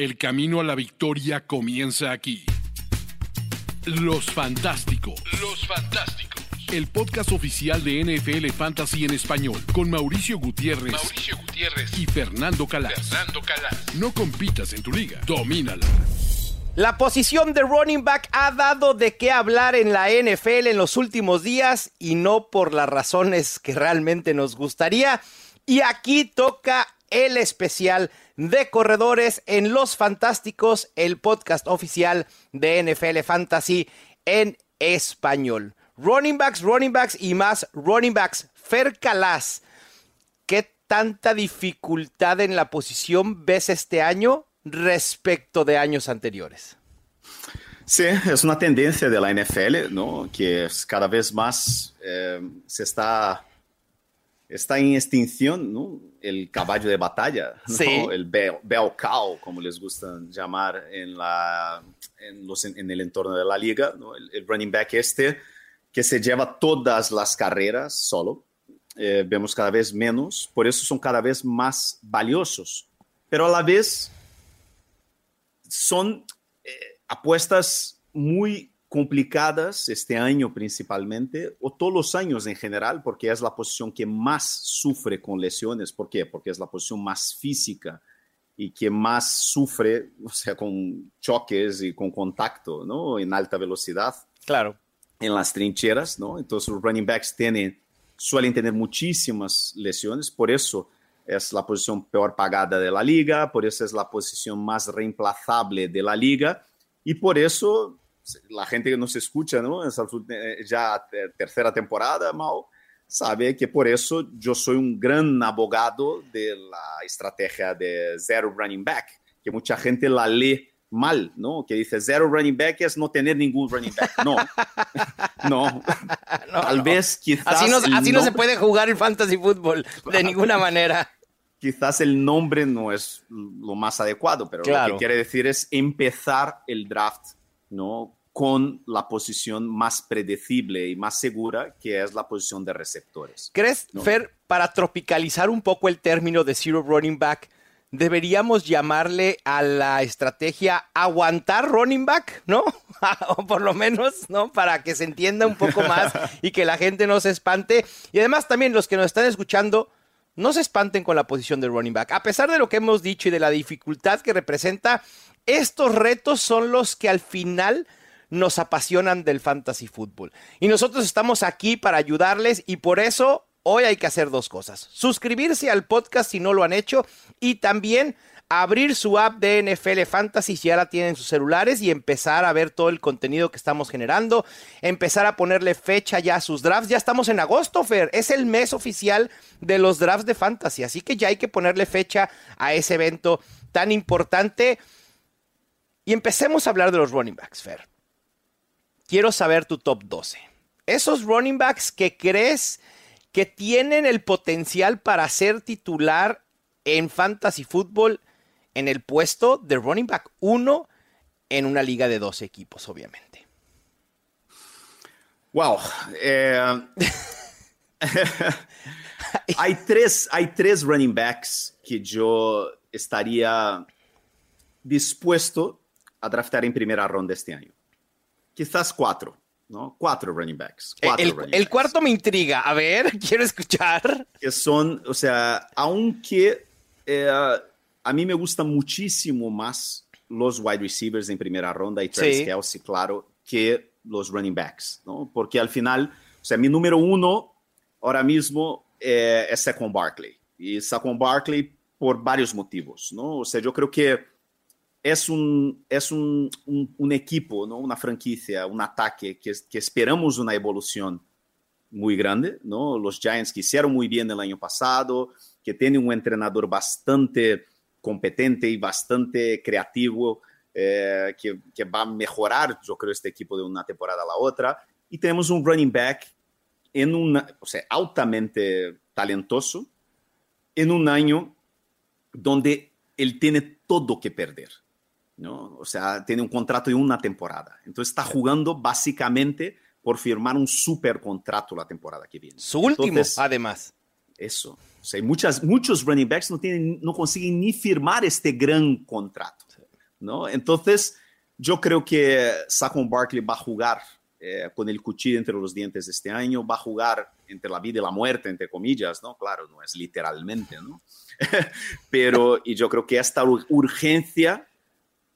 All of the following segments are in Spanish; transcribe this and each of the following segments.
El camino a la victoria comienza aquí. Los Fantásticos. Los Fantásticos. El podcast oficial de NFL Fantasy en español con Mauricio Gutiérrez, Mauricio Gutiérrez y Fernando Calas. Fernando Calas. No compitas en tu liga, domínala. La posición de running back ha dado de qué hablar en la NFL en los últimos días y no por las razones que realmente nos gustaría. Y aquí toca el especial de corredores en Los Fantásticos, el podcast oficial de NFL Fantasy en español. Running backs, running backs y más running backs. Fer Calas, ¿qué tanta dificultad en la posición ves este año respecto de años anteriores? Sí, es una tendencia de la NFL, ¿no? Que es cada vez más eh, se está, está en extinción, ¿no? El caballo de batalla, ¿no? Sí. el bell, cow, como les gusta llamar en, la, en, los, en el entorno de la liga, ¿no? el, el running back este que se lleva todas las carreras solo. Eh, vemos cada vez menos, por eso son cada vez más valiosos. Pero a la vez son eh, apuestas muy complicadas este año principalmente, o todos los años en general, porque es la posición que más sufre con lesiones. ¿Por qué? Porque es la posición más física y que más sufre, o sea, con choques y con contacto, ¿no? En alta velocidad Claro. en las trincheras, ¿no? Entonces los running backs tienen, suelen tener muchísimas lesiones, por eso es la posición peor pagada de la liga, por eso es la posición más reemplazable de la liga y por eso la gente que nos escucha, ¿no? Esa eh, ya te- tercera temporada, Mau, sabe que por eso yo soy un gran abogado de la estrategia de zero running back, que mucha gente la lee mal, ¿no? Que dice zero running back es no tener ningún running back. No, no. Tal vez quizás Así, no, así no se puede jugar el fantasy fútbol de ninguna manera. quizás el nombre no es lo más adecuado, pero Claro. lo que quiere decir es empezar el draft, ¿no? Con la posición más predecible y más segura, que es la posición de receptores. ¿Crees, No. Fer, para tropicalizar un poco el término de zero running back, deberíamos llamarle a la estrategia aguantar running back, ¿no? o por lo menos, ¿no? Para que se entienda un poco más y que la gente no se espante. Y además también los que nos están escuchando, no se espanten con la posición de running back. A pesar de lo que hemos dicho y de la dificultad que representa, estos retos son los que al final nos apasionan del fantasy fútbol. Y nosotros estamos aquí para ayudarles y por eso hoy hay que hacer dos cosas. Suscribirse al podcast si no lo han hecho y también abrir su app de NFL Fantasy si ya la tienen en sus celulares y empezar a ver todo el contenido que estamos generando, empezar a ponerle fecha ya a sus drafts. Ya estamos en agosto, Fer, es el mes oficial de los drafts de fantasy, así que ya hay que ponerle fecha a ese evento tan importante. Y empecemos a hablar de los running backs, Fer. Quiero saber tu top 12. Esos running backs que crees que tienen el potencial para ser titular en fantasy fútbol en el puesto de running back 1 en una liga de 12 equipos, obviamente. Wow. eh, hay, tres, hay tres running backs que yo estaría dispuesto a draftar en primera ronda este año. Quizás cuatro, ¿no? Cuatro running backs. Cuatro El, running el backs. cuarto me intriga. A ver, quiero escuchar. que son, o sea, aunque eh, a mí me gustan muchísimo más los wide receivers en primera ronda y Travis Sí. Kelsey, claro, que los running backs, ¿no? Porque al final, o sea, mi número uno ahora mismo eh, es Saquon Barkley. Y Saquon Barkley por varios motivos, ¿no? O sea, yo creo que es un, es un, un, equipo, ¿no? Una franquicia, un ataque que, que esperamos una evolución muy grande, ¿no? Los Giants que hicieron muy bien el año pasado, que tienen un entrenador bastante competente y bastante creativo, eh, que, que, va a mejorar, yo creo, este equipo de una temporada a la otra. Y tenemos un running back en una, o sea, altamente talentoso, en un año donde él tiene todo que perder. ¿No? O sea, tiene un contrato de una temporada. Entonces está jugando básicamente por firmar un super contrato la temporada que viene. Su último, Entonces, además. Eso. O sea, muchas, muchos running backs no, tienen, no consiguen ni firmar este gran contrato. ¿no? Entonces, yo creo que Saquon Barkley va a jugar eh, con el cuchillo entre los dientes este año, va a jugar entre la vida y la muerte, entre comillas, ¿no? Claro, no es literalmente, ¿no? Pero, y yo creo que esta urgencia,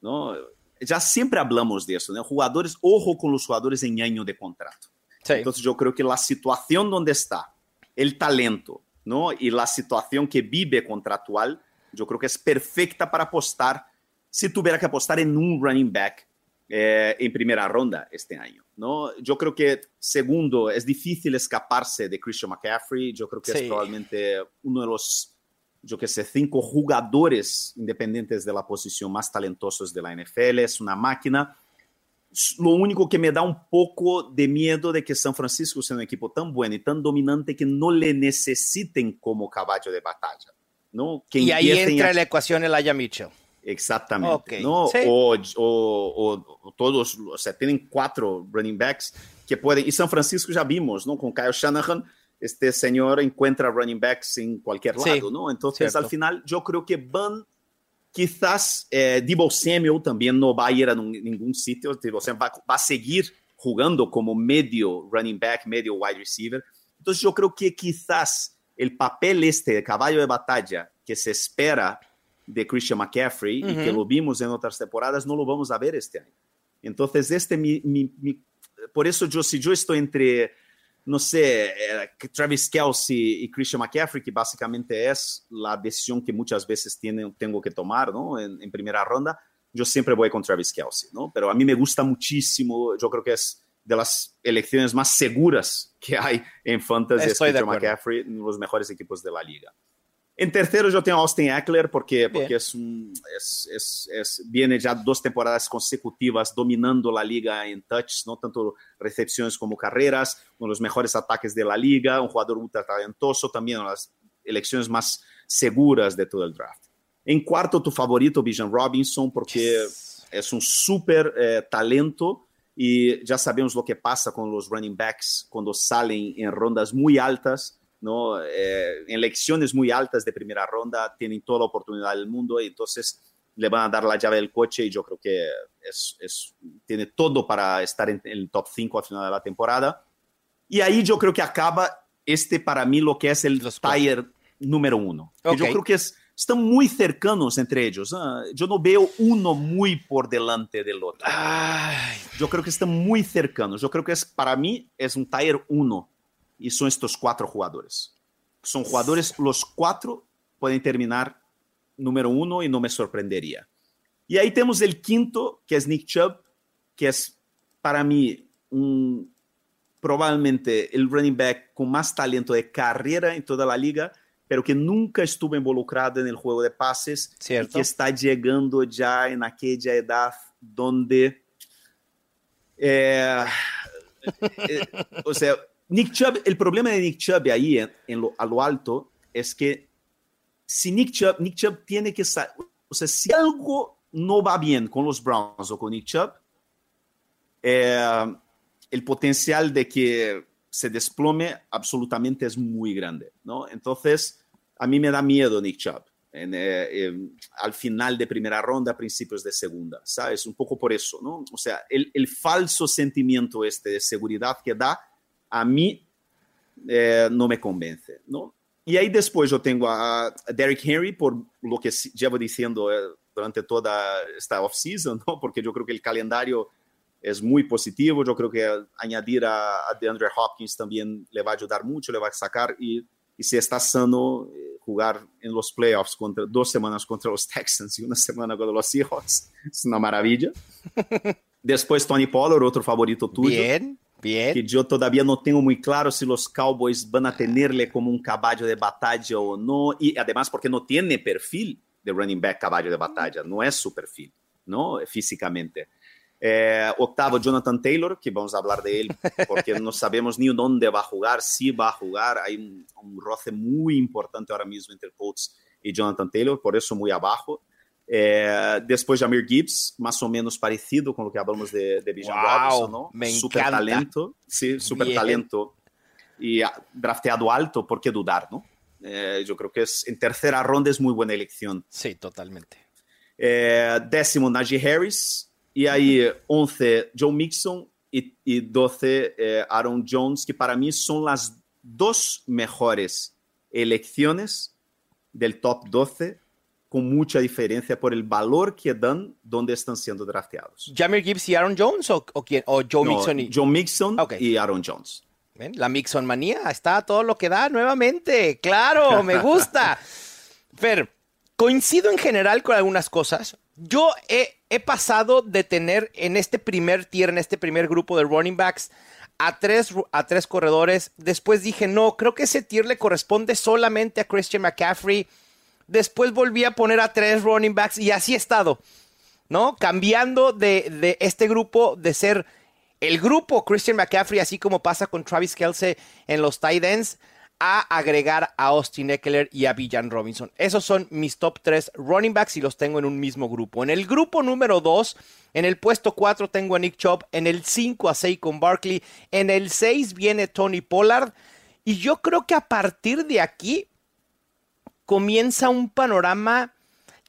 ¿no? Ya siempre hablamos de eso, ¿no? Jugadores, ojo con los jugadores en año de contrato. Entonces yo creo que la situación donde está, el talento, ¿no? Y la situación que vive contractual, yo creo que es perfecta para apostar, si tuviera que apostar en un running back eh, en primera ronda este año, ¿no? Yo creo que, segundo, es difícil escaparse de Christian McCaffrey, yo creo que es probablemente uno de los yo que sé, cinco jugadores independientes de la posición más talentosos de la NFL, es una máquina. Lo único que me da un poco de miedo de que San Francisco sea un equipo tan bueno y tan dominante que no le necesiten como caballo de batalla. ¿no? Que y ahí entra en la ecuación el Aya Mitchell. Exactamente. ¿no? O, o, o, todos, o sea, tienen cuatro running backs que pueden. Y San Francisco ya vimos, ¿no? Con Kyle Shanahan, este señor encuentra running backs en cualquier lado, ¿no? Entonces, al final, yo creo que van. Quizás eh, Debo Samuel también no va a ir a ningún sitio, Debo Samuel va, va a seguir jugando como medio running back, medio wide receiver. Entonces, yo creo que quizás el papel este de caballo de batalla que se espera de Christian McCaffrey y que lo vimos en otras temporadas, no lo vamos a ver este año. Entonces, este, mi, mi, por eso yo, si yo estoy entre, no sé, eh, Travis Kelsey y Christian McCaffrey, que básicamente es la decisión que muchas veces tiene, tengo que tomar ¿no? en, en, primera ronda, yo siempre voy con Travis Kelsey, ¿no? Pero a mí me gusta muchísimo, yo creo que es de las elecciones más seguras que hay en fantasy, es Christian McCaffrey, los mejores equipos de la liga. En tercero yo tengo a Austin Eckler porque, porque es un, es, es, es, viene ya dos temporadas consecutivas dominando la liga en touch, ¿no? tanto recepciones como carreras, uno de los mejores ataques de la liga, un jugador ultra talentoso, también una de las elecciones más seguras de todo el draft. En cuarto, tu favorito, Bijan Robinson, porque es un súper eh, talento y ya sabemos lo que pasa con los running backs cuando salen en rondas muy altas ¿no? Eh, en elecciones muy altas de primera ronda tienen toda la oportunidad del mundo y entonces le van a dar la llave del coche y yo creo que es, es, tiene todo para estar en, el top 5 al final de la temporada. Y ahí yo creo que acaba este para mí lo que es el tire número uno. Okay. Yo creo que es, están muy cercanos entre ellos. ¿eh? Yo no veo uno muy por delante del otro. Ay. Yo creo que están muy cercanos. Yo creo que es para mí es un tire 1 y son estos cuatro jugadores. Son jugadores, los cuatro pueden terminar número uno y no me sorprendería. Y ahí tenemos el quinto, que es Nick Chubb, que es para mí un, probablemente el running back con más talento de carrera en toda la liga, pero que nunca estuvo involucrado en el juego de pases Cierto. y que está llegando ya en aquella edad donde... Eh, eh, o sea, Nick Chubb, el problema de Nick Chubb ahí a lo alto es que si Nick Chubb, tiene que o sea, si algo no va bien con los Browns o con Nick Chubb, eh, el potencial de que se desplome absolutamente es muy grande, ¿no? Entonces, a mí me da miedo Nick Chubb. Eh, al final de primera ronda, principios de segunda, ¿sabes? Un poco por eso, ¿no? O sea, el, el falso sentimiento este de seguridad que da a mí eh, no me convence, ¿no? Y ahí después yo tengo a Derrick Henry por lo que llevo diciendo eh, durante toda esta off-season, ¿no? Porque yo creo que el calendario es muy positivo, yo creo que añadir a, a DeAndre Hopkins también le va a ayudar mucho, le va a sacar y, y si está sano, eh, jugar en los playoffs contra dos semanas contra los Texans y una semana contra los Seahawks es una maravilla. Después Tony Pollard, otro favorito tuyo. Bien. Bien. Que yo todavía no tengo muy claro si los Cowboys van a tenerle como un caballo de batalla o no. Y además porque no tiene perfil de running back caballo de batalla. No es su perfil, ¿no? Físicamente. Eh, octavo, Jonathan Taylor, que vamos a hablar de él porque no sabemos ni dónde va a jugar, si va a jugar. Hay un, un roce muy importante ahora mismo entre Colts y Jonathan Taylor, por eso muy abajo. É, depois Jamir Gibbs, mais ou menos parecido com o que falamos de, de Bijan Robinson, ¿no? Me super encanta. talento, sí, super Bien. talento y ah, drafteado alto, ¿por qué dudar, no? Eh, yo creo que es en tercera ronda es muy buena elección. Sí, totalmente. Eh, décimo, Najee Harris. Y ahí 11, Joe Mixon. Y, y 12, eh, Aaron Jones, que para mí son las dos mejores elecciones del top 12 con mucha diferencia por el valor que dan donde están siendo drafteados. ¿Jamir Gibbs y Aaron Jones o, o quién? ¿O Joe No, Mixon y Joe Mixon y Aaron Jones. ¿Ven? La Mixon manía está todo lo que da nuevamente. Claro, me gusta. Fer, coincido en general con algunas cosas. Yo he, he pasado de tener en este primer tier, en este primer grupo de running backs, a tres, a tres corredores. Después dije, no, creo que ese tier le corresponde solamente a Christian McCaffrey. Después volví a poner a tres running backs y así he estado. ¿no? Cambiando de, de este grupo de ser el grupo Christian McCaffrey, así como pasa con Travis Kelsey en los tight ends, a agregar a Austin Eckler y a Villan Robinson. Esos son mis top 3 running backs y los tengo en un mismo grupo. En el grupo número 2, en el puesto 4 tengo a Nick Chubb, en el 5 a Saquon Barkley, en el 6 viene Tony Pollard y yo creo que a partir de aquí comienza un panorama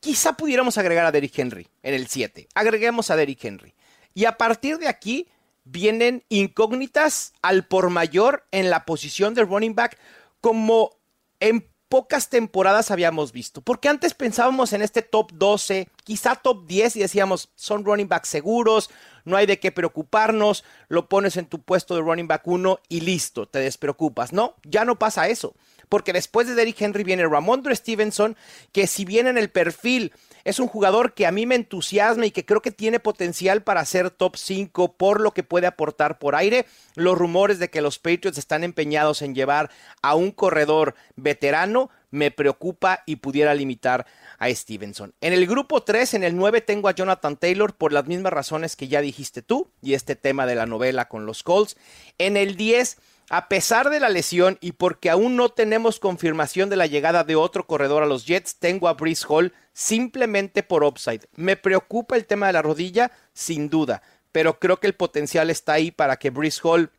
Quizá pudiéramos agregar a Derrick Henry en el 7. Agreguemos a Derrick Henry. Y a partir de aquí vienen incógnitas al por mayor en la posición de running back como en pocas temporadas habíamos visto. Porque antes pensábamos en este top 12, quizá top 10 y decíamos, son running backs seguros, no hay de qué preocuparnos, lo pones en tu puesto de running back 1 y listo, te despreocupas. No, ya no pasa eso. Porque después de Derrick Henry viene Ramondre Stevenson, que si bien en el perfil es un jugador que a mí me entusiasma y que creo que tiene potencial para ser top 5 por lo que puede aportar por aire, los rumores de que los Patriots están empeñados en llevar a un corredor veterano me preocupa y pudiera limitar a Stevenson. En el grupo 3, en el 9 tengo a Jonathan Taylor por las mismas razones que ya dijiste tú y este tema de la novela con los Colts. En el 10 a pesar de la lesión y porque aún no tenemos confirmación de la llegada de otro corredor a los Jets, tengo a Brees Hall simplemente por upside. Me preocupa el tema de la rodilla, sin duda, pero creo que el potencial está ahí para que Brees Hall,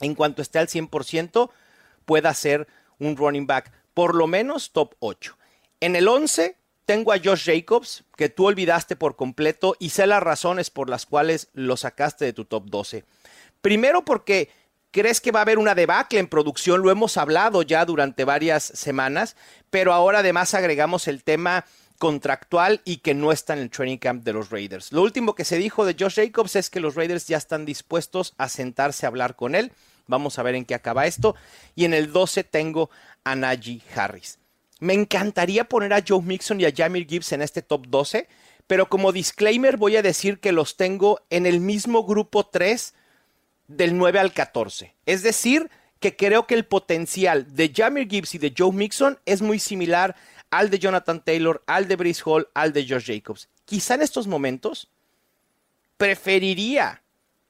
en cuanto esté al 100%, pueda ser un running back, por lo menos top 8. En el 11 tengo a Josh Jacobs, que tú olvidaste por completo y sé las razones por las cuales lo sacaste de tu top 12. Primero porque crees que va a haber una debacle en producción, lo hemos hablado ya durante varias semanas, pero ahora además agregamos el tema contractual y que no está en el training camp de los Raiders. Lo último que se dijo de Josh Jacobs es que los Raiders ya están dispuestos a sentarse a hablar con él. Vamos a ver en qué acaba esto. Y en el 12 tengo a Najee Harris. Me encantaría poner a Joe Mixon y a Jamir Gibbs en este top 12, pero como disclaimer voy a decir que los tengo en el mismo grupo 3 del 9 al 14. Es decir, que creo que el potencial de Jamir Gibbs y de Joe Mixon es muy similar al de Jonathan Taylor, al de Brice Hall, al de Josh Jacobs. Quizá en estos momentos preferiría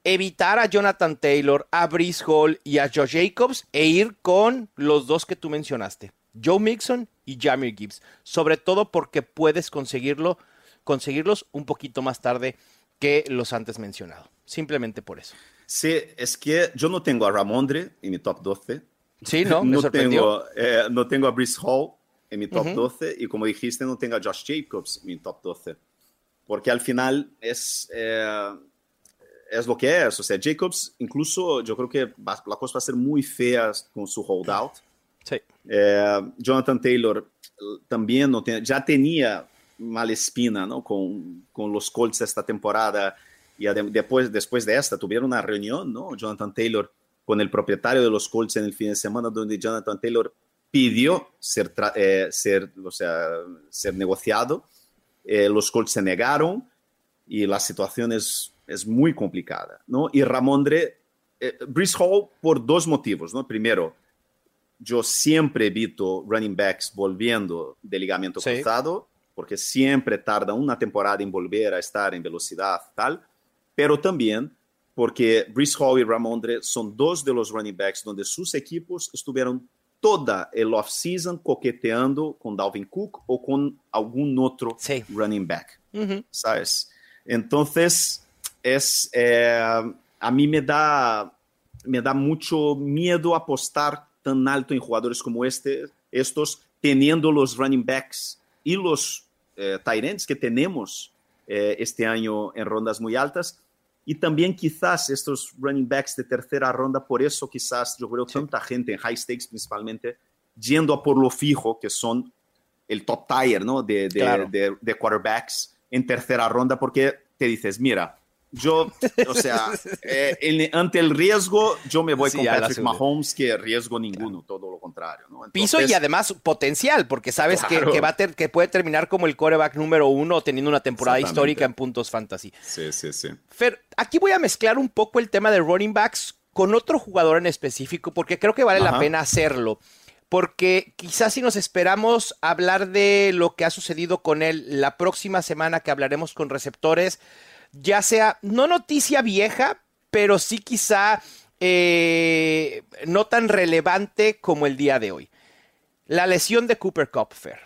evitar a Jonathan Taylor, a Brice Hall y a Josh Jacobs e ir con los dos que tú mencionaste, Joe Mixon y Jamir Gibbs, sobre todo porque puedes conseguirlo, conseguirlos un poquito más tarde que los antes mencionado. Simplemente por eso. Sí, es que yo no tengo a Ramondre en mi top 12. Sí, no, me no, sorprendió. tengo, eh, no tengo a Brice Hall en mi top 12 y como dijiste, no tengo a Josh Jacobs en mi top 12. Porque al final es, eh, es lo que es. O sea, Jacobs, incluso yo creo que va- la cosa va a ser muy fea con su holdout. Sí. Eh, Jonathan Taylor eh, también no tiene- ya tenía mala espina ¿no? con, con los Colts esta temporada y después, después de esta tuvieron una reunión, ¿no? Jonathan Taylor con el propietario de los Colts en el fin de semana donde Jonathan Taylor pidió ser, eh, ser, o sea, ser negociado. Eh, los Colts se negaron y la situación es, es muy complicada, ¿no? Y Ramondre, eh, Brice Hall por dos motivos, ¿no? Primero, yo siempre evito running backs volviendo de ligamento Sí. cruzado, porque siempre tarda una temporada en volver a estar en velocidad, tal, pero también porque Brice Hall y Ramondre son dos de los running backs donde sus equipos estuvieron toda el off-season coqueteando con Dalvin Cook o con algún otro Sí. running back. Ujú. ¿sabes? Entonces, es, eh, a mí me da, me da mucho miedo apostar tan alto en jugadores como este, estos, teniendo los running backs y los eh, que tenemos eh, este año en rondas muy altas. Y también quizás estos running backs de tercera ronda, por eso quizás yo creo tanta gente en high stakes principalmente, yendo a por lo fijo, que son el top tier ¿no? de, de, de quarterbacks en tercera ronda, porque te dices, mira, yo, o sea, eh, ante el riesgo, yo me voy con Patrick Mahomes, que riesgo ninguno, todo lo contrario. Piso y además potencial, porque sabes que, va a que puede terminar como el coreback número uno, teniendo una temporada histórica en puntos fantasy. Sí, sí, sí. Fer, aquí voy a mezclar un poco el tema de running backs con otro jugador en específico, porque creo que vale la pena hacerlo. Porque quizás si nos esperamos hablar de lo que ha sucedido con él la próxima semana que hablaremos con receptores, ya sea, no noticia vieja, pero sí quizá eh, no tan relevante como el día de hoy. La lesión de Cooper Kopfer.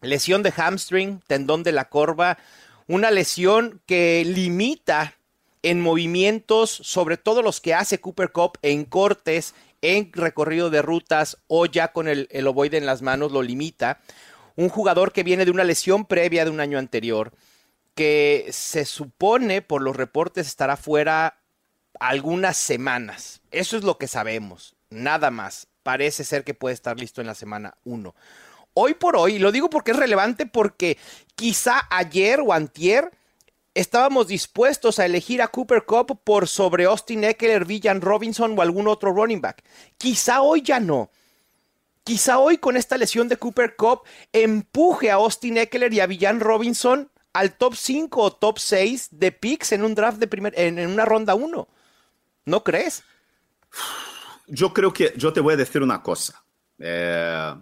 Lesión de hamstring, tendón de la corva, una lesión que limita en movimientos, sobre todo los que hace Cooper Cup en cortes, en recorrido de rutas o ya con el, el ovoide en las manos, lo limita. Un jugador que viene de una lesión previa de un año anterior que se supone por los reportes estará fuera algunas semanas. Eso es lo que sabemos, nada más. Parece ser que puede estar listo en la semana 1. Hoy por hoy, y lo digo porque es relevante porque quizá ayer o antier estábamos dispuestos a elegir a Cooper Cup por sobre Austin Eckler, Villan Robinson o algún otro running back. Quizá hoy ya no. Quizá hoy con esta lesión de Cooper Cup empuje a Austin Eckler y a Villan Robinson al top 5 o top 6 de picks en un draft de primer, en, una ronda 1. ¿No crees? Yo creo que yo te voy a decir una cosa. Eh,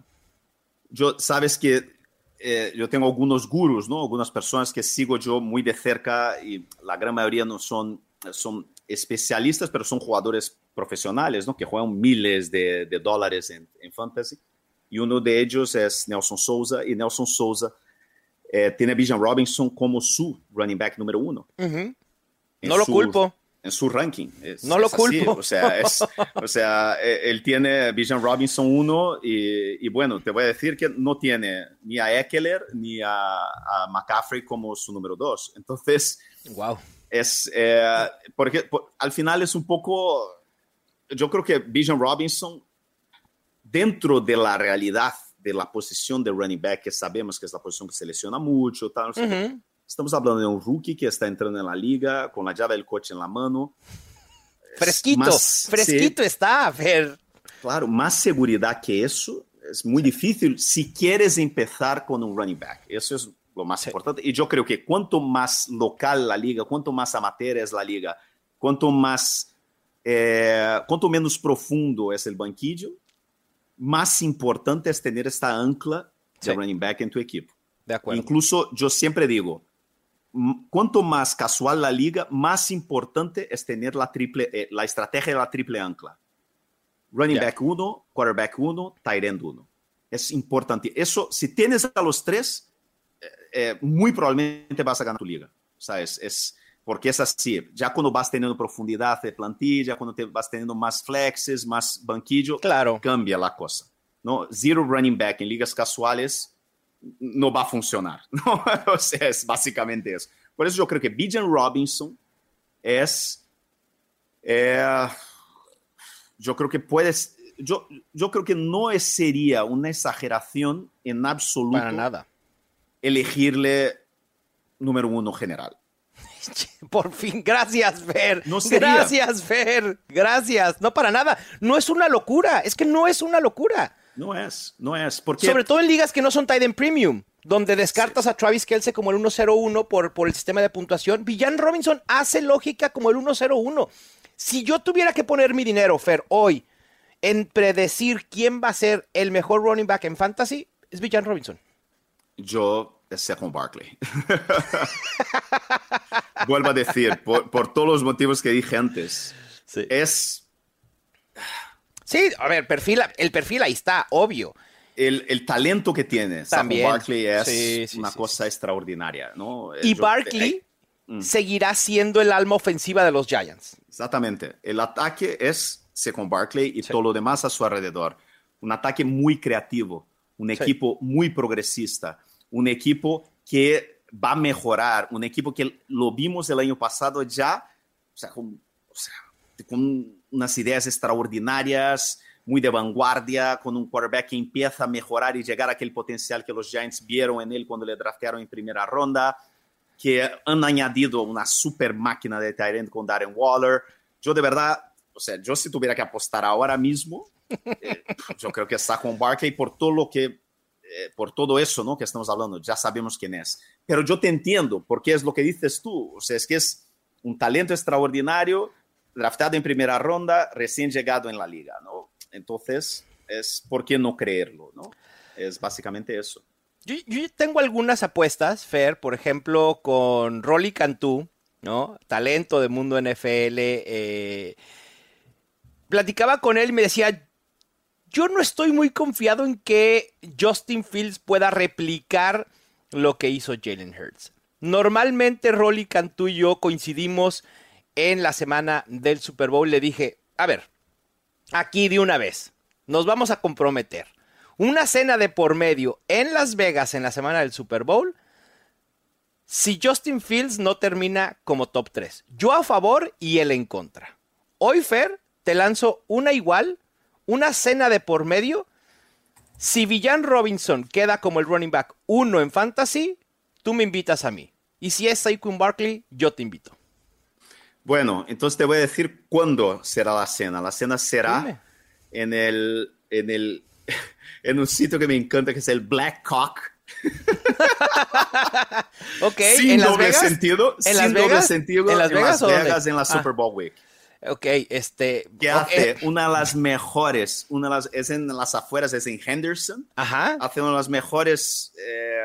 yo sabes que eh, yo tengo algunos gurus, ¿no? Algunas personas que sigo yo muy de cerca y la gran mayoría no son, son especialistas, pero son jugadores profesionales, ¿no? Que juegan miles de, dólares en, en fantasy. Y uno de ellos es Nelson Souza y Nelson Souza eh, tiene a Bijan Robinson como su running back número uno. No lo culpo. En su ranking. no lo culpo. O sea, o sea, e, él tiene Bijan Robinson uno y, bueno, te voy a decir que no tiene ni a Eckler ni a, McCaffrey como su número dos. Entonces, wow. es, eh, porque al final es un poco, yo creo que Bijan Robinson, dentro de la realidad de la posición de running back, que sabemos que es la posición que selecciona mucho. Tal, Estamos hablando de un rookie que está entrando en la liga con la llave del coche en la mano. Fresquito, fresquito está, a ver. Claro, más seguridad que eso es muy difícil si quieres empezar con un running back. Eso es lo más importante. Y yo creo que cuanto más local la liga, cuanto más amateur es la liga, cuanto más, eh, cuanto menos profundo es el banquillo, más importante es tener esta ancla de running back en tu equipo. De acuerdo. Incluso yo siempre digo, cuanto más casual la liga, más importante es tener la, triple, eh, la estrategia de la triple ancla. Running back 1, quarterback 1, tight end 1. Es importante. Eso, si tienes a los tres, eh, eh, muy probablemente vas a ganar tu liga. ¿Sabes? Es, porque es así, ya cuando vas teniendo profundidad de plantilla, cuando te vas teniendo más flexes, más banquillo, claro. cambia la cosa. ¿no? Zero running back en ligas casuales no va a funcionar. ¿no? o sea, es básicamente eso. Por eso yo creo que Bijan Robinson es... Eh, yo creo que puedes... Yo, yo creo que no sería una exageración en absoluto Para nada. elegirle número uno general. Por fin, gracias, Fer. No gracias, Fer. Gracias. No para nada. No es una locura. Es que no es una locura. No es, no es. Porque... Sobre todo en ligas que no son tight premium, donde descartas a Travis Kelce como el 1-0-1 por, por el sistema de puntuación. Villan Robinson hace lógica como el 1-0-1. Si yo tuviera que poner mi dinero, Fer, hoy en predecir quién va a ser el mejor running back en fantasy, es Villan Robinson. Yo es con Barkley. Vuelvo a decir, por, todos los motivos que dije antes. Es. Sí, a ver, perfil, el perfil ahí está, obvio. El, talento que tiene También. Barkley es una cosa extraordinaria, ¿no? Y Barkley eh, mm. seguirá siendo el alma ofensiva de los Giants. Exactamente. El ataque es con Barkley y todo lo demás a su alrededor. Un ataque muy creativo, un equipo muy progresista un equipo que va a mejorar, un equipo que lo vimos el año pasado ya, o sea, con, o sea, con unas ideas extraordinarias, muy de vanguardia, con un quarterback que empieza a mejorar y llegar a aquel potencial que los Giants vieron en él cuando le draftearon en primera ronda, que han añadido una super máquina de Tyrant con Darren Waller. Yo de verdad, o sea, yo si tuviera que apostar ahora mismo, eh, yo creo que está con Barkley por todo lo que, por todo eso, ¿no? Que estamos hablando, ya sabemos quién es. Pero yo te entiendo, porque es lo que dices tú, o sea, es que es un talento extraordinario, draftado en primera ronda, recién llegado en la liga, ¿no? Entonces, es por qué no creerlo, ¿no? Es básicamente eso. Yo, yo tengo algunas apuestas, Fer, por ejemplo, con Rolly Cantú, ¿no? Talento de mundo NFL. Eh, platicaba con él y me decía, yo no estoy muy confiado en que Justin Fields pueda replicar lo que hizo Jalen Hurts. Normalmente Rolly Cantú y yo coincidimos en la semana del Super Bowl. Le dije, a ver, aquí de una vez, nos vamos a comprometer. Una cena de por medio en Las Vegas en la semana del Super Bowl. Si Justin Fields no termina como top 3. Yo a favor y él en contra. Hoy, Fer, te lanzo una igual, una cena de por medio. Si Villan Robinson queda como el running back 1 en fantasy, tú me invitas a mí. Y si es Saquon Barkley, yo te invito. Bueno, entonces te voy a decir cuándo será la cena. La cena será en el, en el en un sitio que me encanta que es el Black Cock. ok, sin ¿en doble Las Vegas? sentido, ¿En sin Las doble Vegas? sentido, ¿En Las Vegas o dónde? Vegas en la Ah. Super Bowl Week. Ok, este. Que ok, hace una de las mejores, una de las, es en las afueras, es en Henderson. Ajá. Hace una de las mejores eh,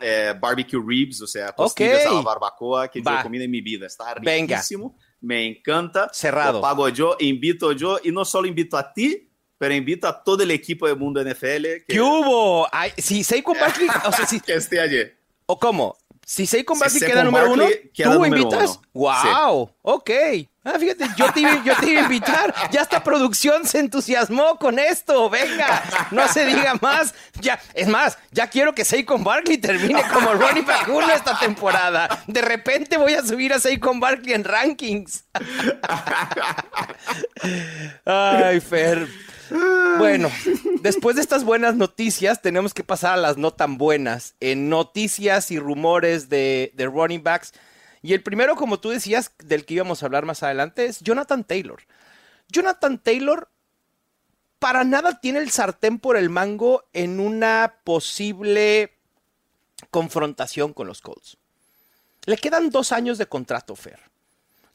eh, barbecue ribs, o sea, costillas Ok. a la barbacoa que yo Va. he comido en mi vida. Está Venga. riquísimo, me encanta. Cerrado. Lo pago yo, invito yo, y no solo invito a ti, pero invito a todo el equipo del mundo NFL que, ¿Qué hubo? Ay, si Saquon Barkley, o sea, si, que esté allí. ¿o cómo? Si Si Barkley Saquon queda número uno, queda ¿tú número invitas? uno. ¡Wow! Ok. Ah, fíjate, yo te, iba, yo a invitar. Ya esta producción se entusiasmó con esto. Venga, no se diga más. Ya, es más, ya quiero que Saquon Barkley termine como running back uno esta temporada. De repente voy a subir a Saquon Barkley en rankings. Ay, Fer. Bueno, después de estas buenas noticias, tenemos que pasar a las no tan buenas. En noticias y rumores de, de running backs. Y el primero, como tú decías, del que íbamos a hablar más adelante, es Jonathan Taylor. Jonathan Taylor para nada tiene el sartén por el mango en una posible confrontación con los Colts. Le quedan dos años de contrato, Fer.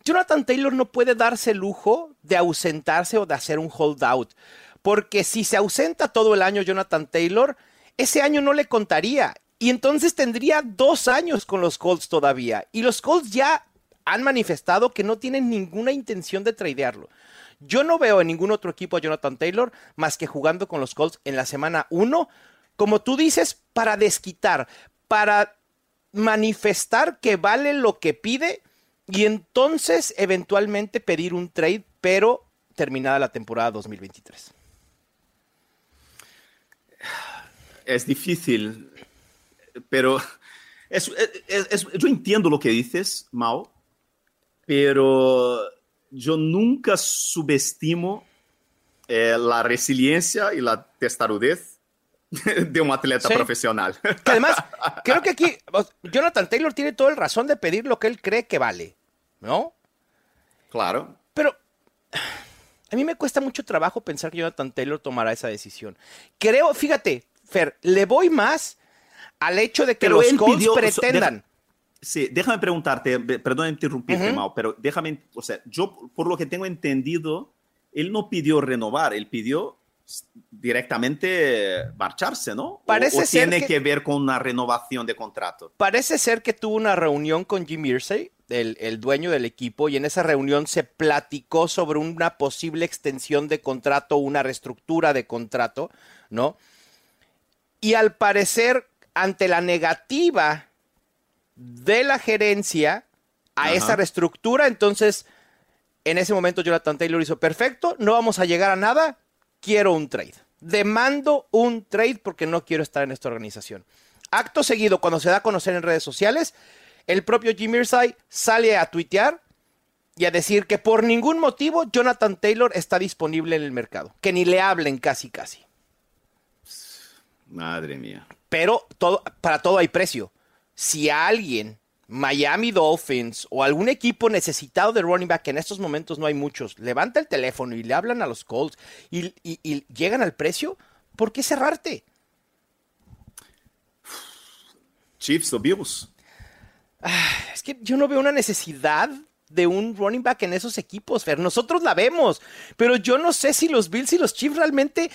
Jonathan Taylor no puede darse el lujo de ausentarse o de hacer un holdout, porque si se ausenta todo el año Jonathan Taylor, ese año no le contaría y entonces tendría dos años con los Colts todavía. Y los Colts ya han manifestado que no tienen ninguna intención de tradearlo. Yo no veo en ningún otro equipo a Jonathan Taylor más que jugando con los Colts en la semana 1, como tú dices, para desquitar, para manifestar que vale lo que pide y entonces eventualmente pedir un trade, pero terminada la temporada 2023. Es difícil, pero es, es- es- yo entiendo lo que dices, Mao, pero yo nunca subestimo eh, la resiliencia y la testarudez de un atleta Sí. profesional. Que además, creo que aquí Jonathan Taylor tiene toda el razón de pedir lo que él cree que vale, ¿no? claro. Pero a mí me cuesta mucho trabajo pensar que Jonathan Taylor tomará esa decisión. Creo, fíjate, Fer, le voy más al hecho de que Pero los Colts pidió- pretendan. Sí, déjame preguntarte, perdón interrumpirte, Ujú. Mao, pero déjame, o sea, yo por lo que tengo entendido, él no pidió renovar, él pidió directamente marcharse, ¿no? O- Parece o, ser tiene que- que... ver con una renovación de contrato. Parece ser que tuvo una reunión con Jim Irsay, el, el dueño del equipo, y en esa reunión se platicó sobre una posible extensión de contrato, una reestructura de contrato, ¿no? Y al parecer, ante la negativa de la gerencia a Ajá. esa reestructura, entonces en ese momento Jonathan Taylor hizo perfecto, no vamos a llegar a nada, quiero un trade. Demando un trade porque no quiero estar en esta organización. acto seguido, cuando se da a conocer en redes sociales, el propio Jim Irsay sale a tuitear y a decir que por ningún motivo Jonathan Taylor está disponible en el mercado. Que ni le hablen casi, casi. Madre mía. Pero todo, para todo hay precio. Si alguien, Miami Dolphins o algún equipo necesitado de running back, que en estos momentos no hay muchos, levanta el teléfono y le hablan a los Colts y, y- y llegan al precio, ¿por qué cerrarte? Chiefs o Bills? Es que yo no veo una necesidad de un running back en esos equipos, Fer. Nosotros la vemos, pero yo no sé si los Bills y los Chiefs realmente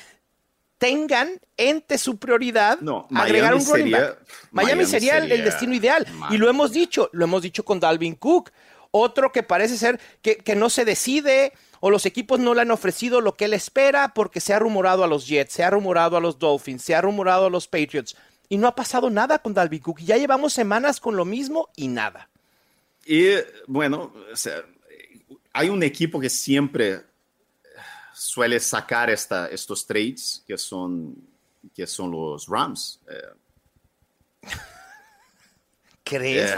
tengan entre su prioridad No, agregar Miami un running sería- back. Miami, Miami sería, el- destino ideal. Y lo hemos dicho, lo hemos dicho con Dalvin Cook. Otro que parece ser que, que no se decide o los equipos no le han ofrecido lo que él espera porque se ha rumorado a los Jets, se ha rumorado a los Dolphins, se ha rumorado a los Patriots. Y no ha pasado nada con Dalvin Cook. Y ya llevamos semanas con lo mismo y nada. Y bueno, o sea, hay un equipo que siempre suele sacar esta, estos trades, que son, que son los Rams. Eh, ¿Crees?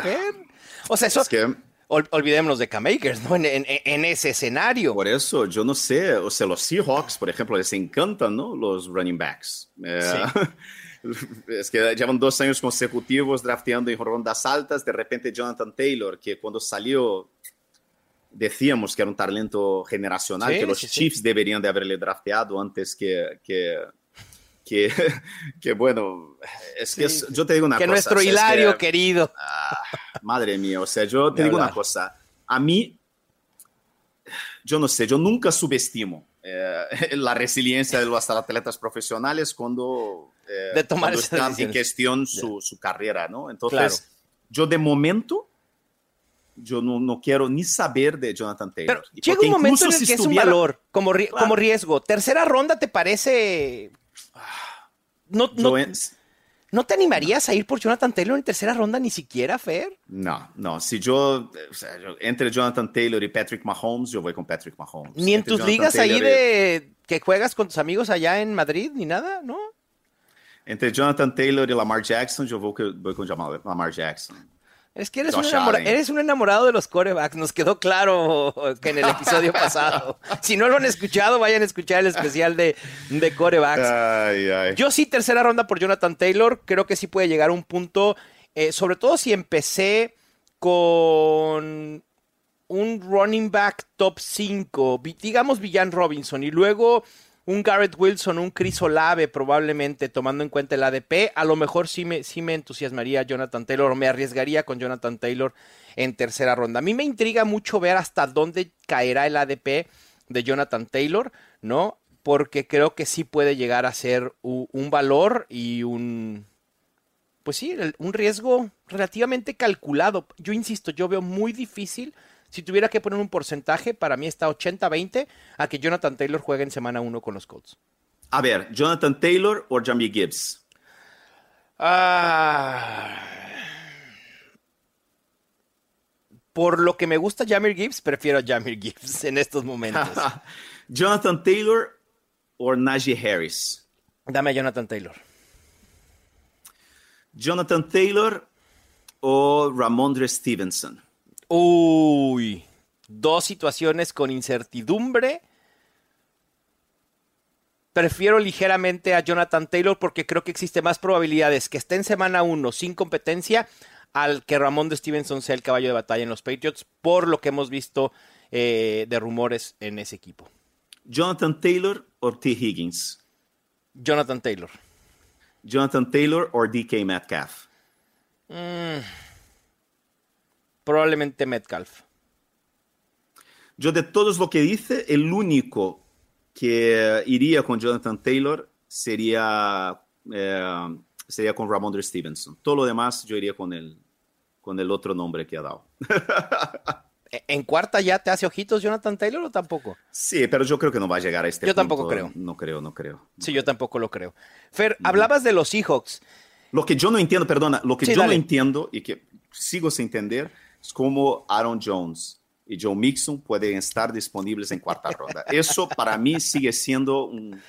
O sea, eso. es que ol- olvidémonos de K-Makers, ¿no? En, en- en ese escenario. por eso yo no sé, o sea, los Seahawks, por ejemplo, les encantan ¿no? los running backs. Eh, Es que llevan dos años consecutivos drafteando en rondas altas. De repente, Jonathan Taylor, que cuando salió decíamos que era un talento generacional, Sí, que los sí, sí. Chiefs deberían de haberle drafteado antes que, que, que, que, bueno, es que es- yo te digo una que cosa. nuestro o sea, es Hilario que- querido. Madre mía, o sea, yo te digo una cosa. A mí, yo no sé, yo nunca subestimo eh, la resiliencia de los atletas profesionales cuando, eh, De tomar cuando están en cuestión su, su carrera, ¿no? Entonces, Claro. yo de momento, yo no, no quiero ni saber de Jonathan Taylor. Pero llega un momento en el si que es un valor, como, ri- Claro. como riesgo. Tercera ronda, ¿te parece? No, no, ¿No te animarías a ir por Jonathan Taylor en tercera ronda ni siquiera, Fer? No, no, si yo, o sea, yo- entre Jonathan Taylor y Patrick Mahomes, yo voy con Patrick Mahomes. Ni en Entre tus Jonathan ligas ahí Taylor y- de que juegas con tus amigos allá en Madrid, ni nada, ¿no? Entre Jonathan Taylor y Lamar Jackson, yo voy, con- voy con Lamar Jackson. Es que eres un, Josh enamora- Allen. eres un enamorado de los corebacks, nos quedó claro que en el episodio pasado. Si no lo han escuchado, vayan a escuchar el especial de, de corebacks. Ay, ay. Yo sí, tercera ronda por Jonathan Taylor. Creo que sí puede llegar a un punto, eh, sobre todo si empecé con un running back top 5, digamos Villan Robinson, y luego un Garrett Wilson, un Chris Olave, probablemente tomando en cuenta el ADP. A lo mejor sí me, sí me entusiasmaría Jonathan Taylor o me arriesgaría con Jonathan Taylor en tercera ronda. A mí me intriga mucho ver hasta dónde caerá el ADP de Jonathan Taylor, ¿no? Porque creo que sí puede llegar a ser un valor y un, pues sí, un riesgo relativamente calculado. Yo insisto, yo veo muy difícil, si tuviera que poner un porcentaje, para mí está 80-20 a que Jonathan Taylor juegue en semana 1 con los Colts. A ver, Jonathan Taylor o Jamie Gibbs. Ah. Por lo que me gusta Jamir Gibbs, prefiero a Jamir Gibbs en estos momentos. Jonathan Taylor o Najee Harris. Dame a Jonathan Taylor. Jonathan Taylor o Ramondre Stevenson. Uy, dos situaciones con incertidumbre. Prefiero ligeramente a Jonathan Taylor porque creo que existe más probabilidades que esté en semana 1 sin competencia al que Ramón de Stevenson sea el caballo de batalla en los Patriots por lo que hemos visto eh, de rumores en ese equipo. Jonathan Taylor o T. Higgins. Jonathan Taylor. Jonathan Taylor o DK Metcalf. Probablemente Metcalf. Yo de todos lo que dice, el único que iría con Jonathan Taylor sería, eh, sería con Ramondre Stevenson. Todo lo demás yo iría con el, con el otro nombre que ha dado. ¿E- ¿En cuarta ya te hace ojitos Jonathan Taylor o tampoco? Sí, pero yo creo que no va a llegar a este Yo punto. tampoco creo. No creo, no creo. Sí, yo tampoco lo creo. Fer, hablabas de los Seahawks. Lo que yo no entiendo, perdona, lo que Sí, yo dale. no entiendo y que sigo sin entender es cómo Aaron Jones y Joe Mixon pueden estar disponibles en cuarta ronda. Eso para mí sigue siendo un,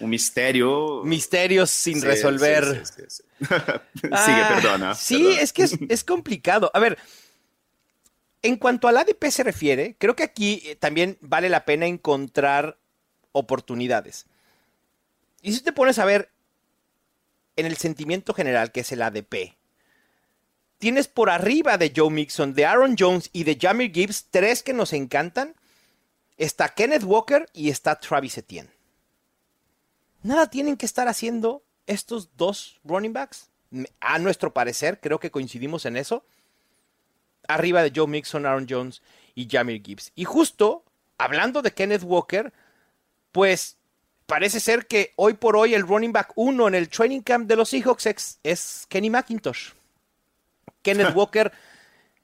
un misterio. Misterios sin resolver. Sí, sí, Sigue, ah, perdona. Sí, es que es, complicado. A ver, en cuanto al ADP se refiere, creo que aquí eh, también vale la pena encontrar oportunidades. Y si te pones a ver en el sentimiento general que es el ADP, tienes por arriba de Joe Mixon, de Aaron Jones y de Jamir Gibbs tres que nos encantan. Está Kenneth Walker y está Travis Etienne. Nada tienen que estar haciendo estos dos running backs. A nuestro parecer, creo que coincidimos en eso. Arriba de Joe Mixon, Aaron Jones y Jamir Gibbs. Y justo, hablando de Kenneth Walker, pues parece ser que hoy por hoy el running back uno en el training camp de los Seahawks es Kenny McIntosh. Kenneth Walker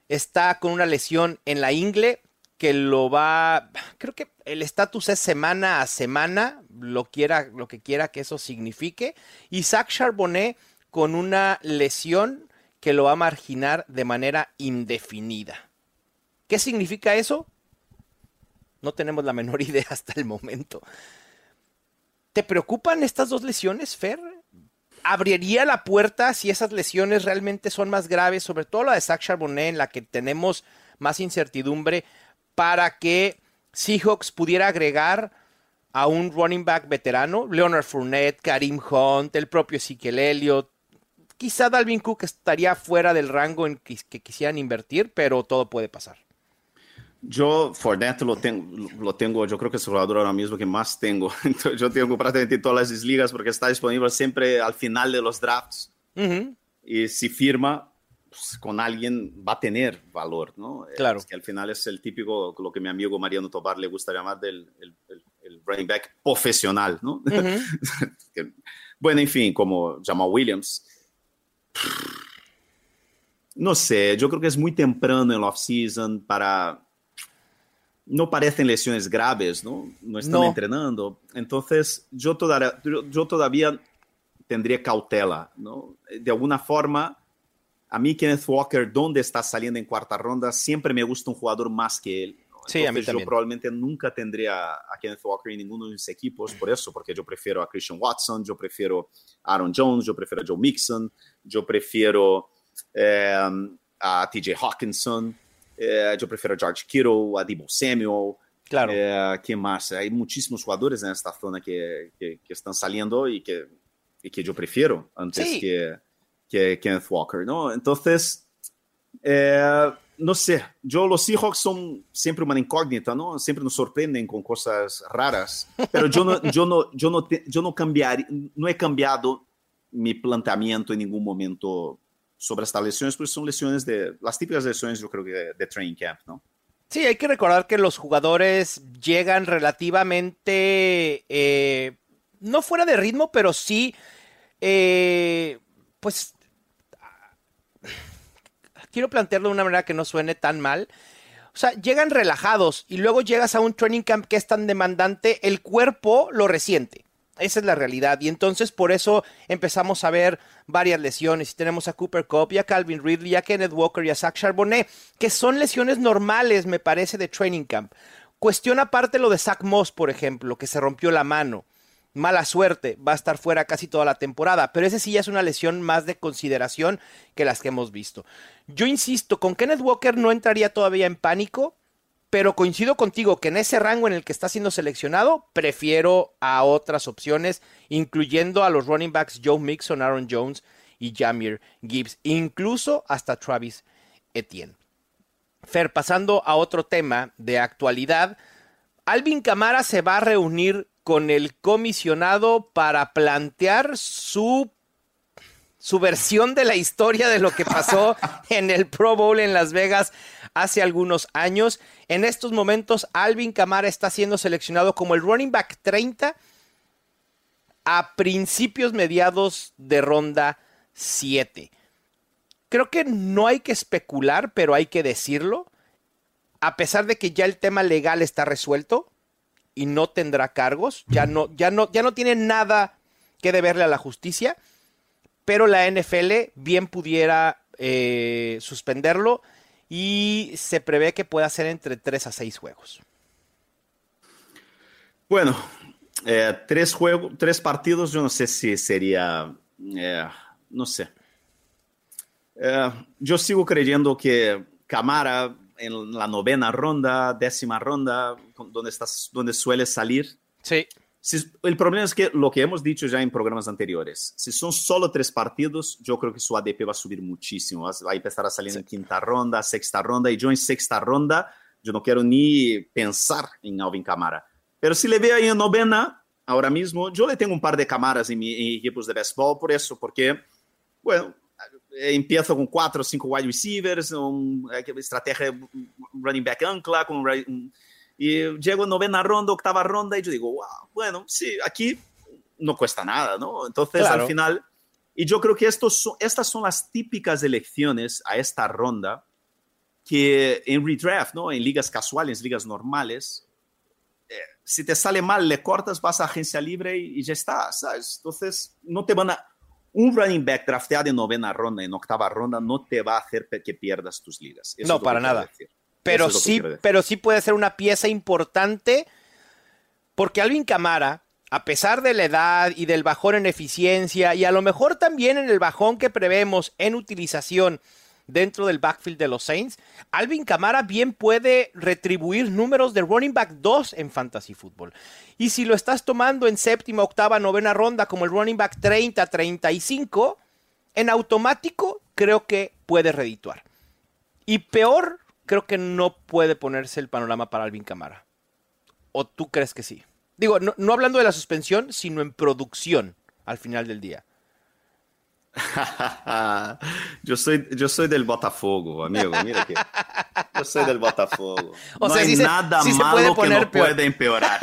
está con una lesión en la ingle que lo va, creo que el estatus es semana a semana, lo, quiera, lo que quiera que eso signifique. Y Zach Charbonnet con una lesión que lo va a marginar de manera indefinida. ¿Qué significa eso? No tenemos la menor idea hasta el momento. ¿Te preocupan estas dos lesiones, Fer? Abriría la puerta si esas lesiones realmente son más graves, sobre todo la de Zach Charbonnet, en la que tenemos más incertidumbre, para que Seahawks pudiera agregar a un running back veterano, Leonard Fournette, Karim Hunt, el propio Ezekiel Elliott. Quizá Dalvin Cook estaría fuera del rango en que, que quisieran invertir, pero todo puede pasar. Yo Fournette lo tengo, lo tengo, yo creo que es el jugador ahora mismo que más tengo. yo tengo prácticamente todas las ligas porque está disponible siempre al final de los drafts. Y si firma pues, con alguien va a tener valor, ¿no? Claro. que al final es el típico, lo que mi amigo Mariano Tobar le gusta llamar del el, el, running back profesional, ¿no? bueno, en fin, como Jamal Williams. No sé, yo creo que es muy temprano en la off-season para no parecen lesiones graves, ¿no? No están entrenando. Entonces, yo todavía, yo, todavía tendría cautela, ¿no? De alguna forma, a mí Kenneth Walker, donde está saliendo en cuarta ronda, siempre me gusta un jugador más que él. Sí, a mí yo probablemente nunca tendría a Kenneth Walker en ninguno de mis equipos por eso, porque yo prefiero a Christian Watson, yo prefiero a Aaron Jones, yo prefiero a Joe Mixon, yo prefiero eh, a TJ Hawkinson. Eh, yo prefiero a George Kittle, a Debo Samuel. Claro. Eh, ¿Quién más? Hay muchísimos jugadores en esta zona que, que, están saliendo y que, y que yo prefiero antes que, que Kenneth Walker, ¿no? Entonces, eh, no sé, yo los Seahawks son siempre una incógnita, ¿no? Siempre nos sorprenden con cosas raras, pero yo no, yo no, yo no, yo no, cambiar, no he cambiado mi planteamiento en ningún momento sobre estas lesiones, pues son lesiones de, las típicas lesiones yo creo que de, training camp, ¿no? Sí, hay que recordar que los jugadores llegan relativamente, eh, no fuera de ritmo, pero sí, eh, pues, quiero plantearlo de una manera que no suene tan mal. O sea, llegan relajados y luego llegas a un training camp que es tan demandante, el cuerpo lo resiente. Esa es la realidad. Y entonces por eso empezamos a ver varias lesiones. Y tenemos a Cooper Cup, a Calvin Ridley, a Kenneth Walker y a Zach Charbonnet, que son lesiones normales, me parece, de training camp. Cuestión aparte lo de Zach Moss, por ejemplo, que se rompió la mano. Mala suerte, va a estar fuera casi toda la temporada, pero ese sí ya es una lesión más de consideración que las que hemos visto. Yo insisto, con Kenneth Walker no entraría todavía en pánico, pero coincido contigo que en ese rango en el que está siendo seleccionado, prefiero a otras opciones, incluyendo a los running backs Joe Mixon, Aaron Jones y Jamir Gibbs, incluso hasta Travis Etienne. Fer, pasando a otro tema de actualidad, Alvin Camara se va a reunir con el comisionado para plantear su su versión de la historia de lo que pasó en el Pro Bowl en Las Vegas hace algunos años. En estos momentos, Alvin Camara está siendo seleccionado como el running back 30 a principios mediados de ronda 7. Creo que no hay que especular, pero hay que decirlo. A pesar de que ya el tema legal está resuelto y no tendrá cargos, ya no, ya no, ya no tiene nada que deberle a la justicia pero la NFL bien pudiera eh, suspenderlo y se prevé que pueda ser entre 3 a 6 juegos. Bueno, Eh, tres, juegos, tres partidos, yo no sé si sería, eh, no sé. Eh, yo sigo creyendo que Camara en la novena ronda, décima ronda, donde, estás, donde suele salir. Sí. El problema es que lo que hemos dicho ya en programas anteriores, si son solo tres partidos, yo creo que su ADP va a subir muchísimo. Va a empezar a salir sí. en quinta ronda, sexta ronda, y yo en sexta ronda, yo no quiero ni pensar en Alvin Camara. Pero si le veo ahí en novena, ahora mismo, yo le tengo un par de camaras en, mi, en equipos de béisbol por eso, porque, bueno, empiezo con cuatro o cinco wide receivers, una estrategia running back ancla, con un, y llego novena ronda, octava ronda, y yo digo, wow, bueno, sí, aquí no cuesta nada, ¿no? Entonces, claro. al final, y yo creo que estos son, estas son las típicas elecciones a esta ronda que en redraft, ¿no? En ligas casuales, ligas normales, eh, si te sale mal, le cortas, vas a agencia libre y, y ya está, ¿sabes? Entonces, no te van a... Un running back drafteado en novena ronda, en octava ronda, no te va a hacer que pierdas tus ligas. Eso no, para nada. Decir. Pero sí, pero sí puede ser una pieza importante porque Alvin Camara, a pesar de la edad y del bajón en eficiencia y a lo mejor también en el bajón que prevemos en utilización dentro del backfield de los Saints, Alvin Camara bien puede retribuir números de running back 2 en fantasy fútbol. Y si lo estás tomando en séptima, octava, novena ronda como el running back 30, 35, en automático creo que puede redituar. Y peor, creo que no puede ponerse el panorama para Alvin Camara. ¿O tú crees que sí? Digo, no, no hablando de la suspensión, sino en producción al final del día. yo, soy, yo soy del Botafogo, amigo. Mira que yo soy del Botafogo. O no sea, hay sí nada se, sí malo que no peor. puede empeorar.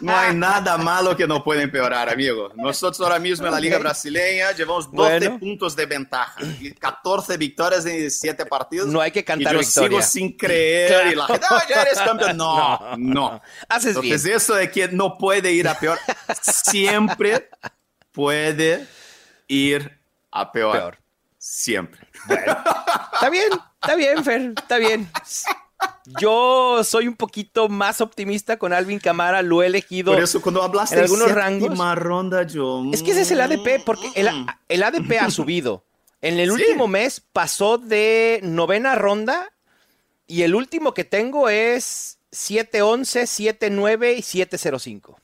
No hay nada malo que no pueda empeorar, amigo. Nosotros ahora mismo en la Liga. Brasileña llevamos 12 Bueno. puntos de ventaja y 14 victorias en 7 partidos. No hay que cantar y yo victoria. sigo sin creer y la gente, "Ah, ya eres campeón. No, no. Haces bien. Entonces eso de que no puede ir a peor, siempre puede ir a peor. Peor. Siempre. Está bien, está bien, Fer, está bien. Yo soy un poquito más optimista con Alvin Camara, lo he elegido. Por eso cuando hablaste en algunos rangos. ronda, yo... Es que ese es el ADP, porque el, el ADP ha subido. En el Sí. último mes pasó de novena ronda y el último que tengo es 7-11, 7-9 y 7-05.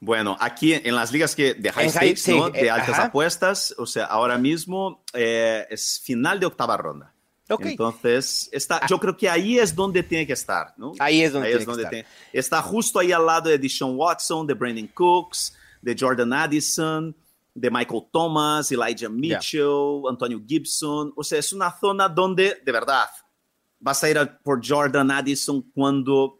Bueno, aquí en las ligas que de high stakes, sí, ¿no? eh, de altas ajá. apuestas, o sea, ahora mismo eh, es final de octava ronda. Ok. Ah. Entonces, está, yo creo que ahí es donde tiene que estar, ¿no? Ahí es donde tiene que estar. tiene- está justo ahí al lado de Deshaun Watson, de Brandon Cooks, de Jordan Addison, de Michael Thomas, Elijah Mitchell, Antonio Gibson. O sea, es una zona donde, de verdad, vas a ir a por Jordan Addison cuando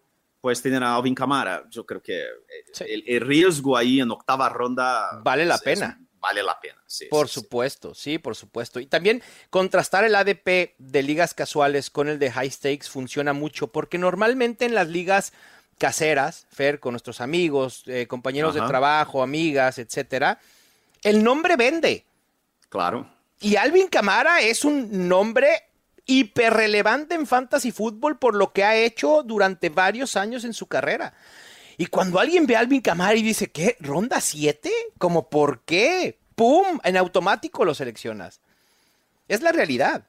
puedes tener a Alvin Kamara. Yo creo que eh, Sí. el, el riesgo ahí en octava ronda Vale la es- es- pena. vale la pena, sí. Por sí, supuesto, sí, por supuesto. Y también contrastar el ADP de ligas casuales con el de high stakes funciona mucho porque normalmente en las ligas caseras, Fer, con nuestros amigos, eh, compañeros de trabajo, amigas, etcétera, el nombre vende. Claro. Y Alvin Camara es un nombre hiperrelevante en fantasy fútbol por lo que ha hecho durante varios años en su carrera. Y cuando alguien ve a Alvin Camara y dice, ¿qué? ¿Ronda 7? ¿Cómo por qué? ¡Pum! En automático lo seleccionas. Es la realidad.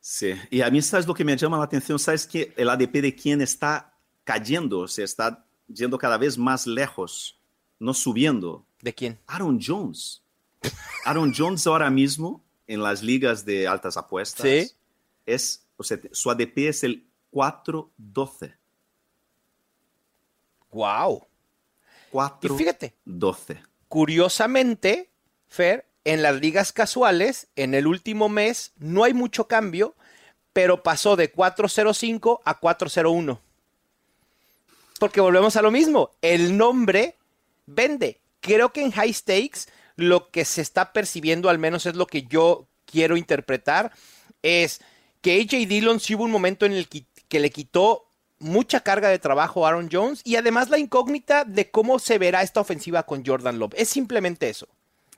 Sí, y a mí, ¿sabes lo que me llama la atención? ¿Sabes que el ADP de quién está cayendo? O sea, está yendo cada vez más lejos, no subiendo. ¿De quién? Aaron Jones. Aaron Jones ahora mismo en las ligas de altas apuestas Sí. Es, o sea, su ADP es el 4-12. ¡Wow! Y 4-12. fíjate, curiosamente, Fer, en las ligas casuales, en el último mes, no hay mucho cambio, pero pasó de 405 a 401. Porque volvemos a lo mismo, el nombre vende. Creo que en high stakes lo que se está percibiendo, al menos es lo que yo quiero interpretar, es que AJ Dillon sí hubo un momento en el que, que le quitó mucha carga de trabajo a Aaron Jones y además la incógnita de cómo se verá esta ofensiva con Jordan Love. Es simplemente eso.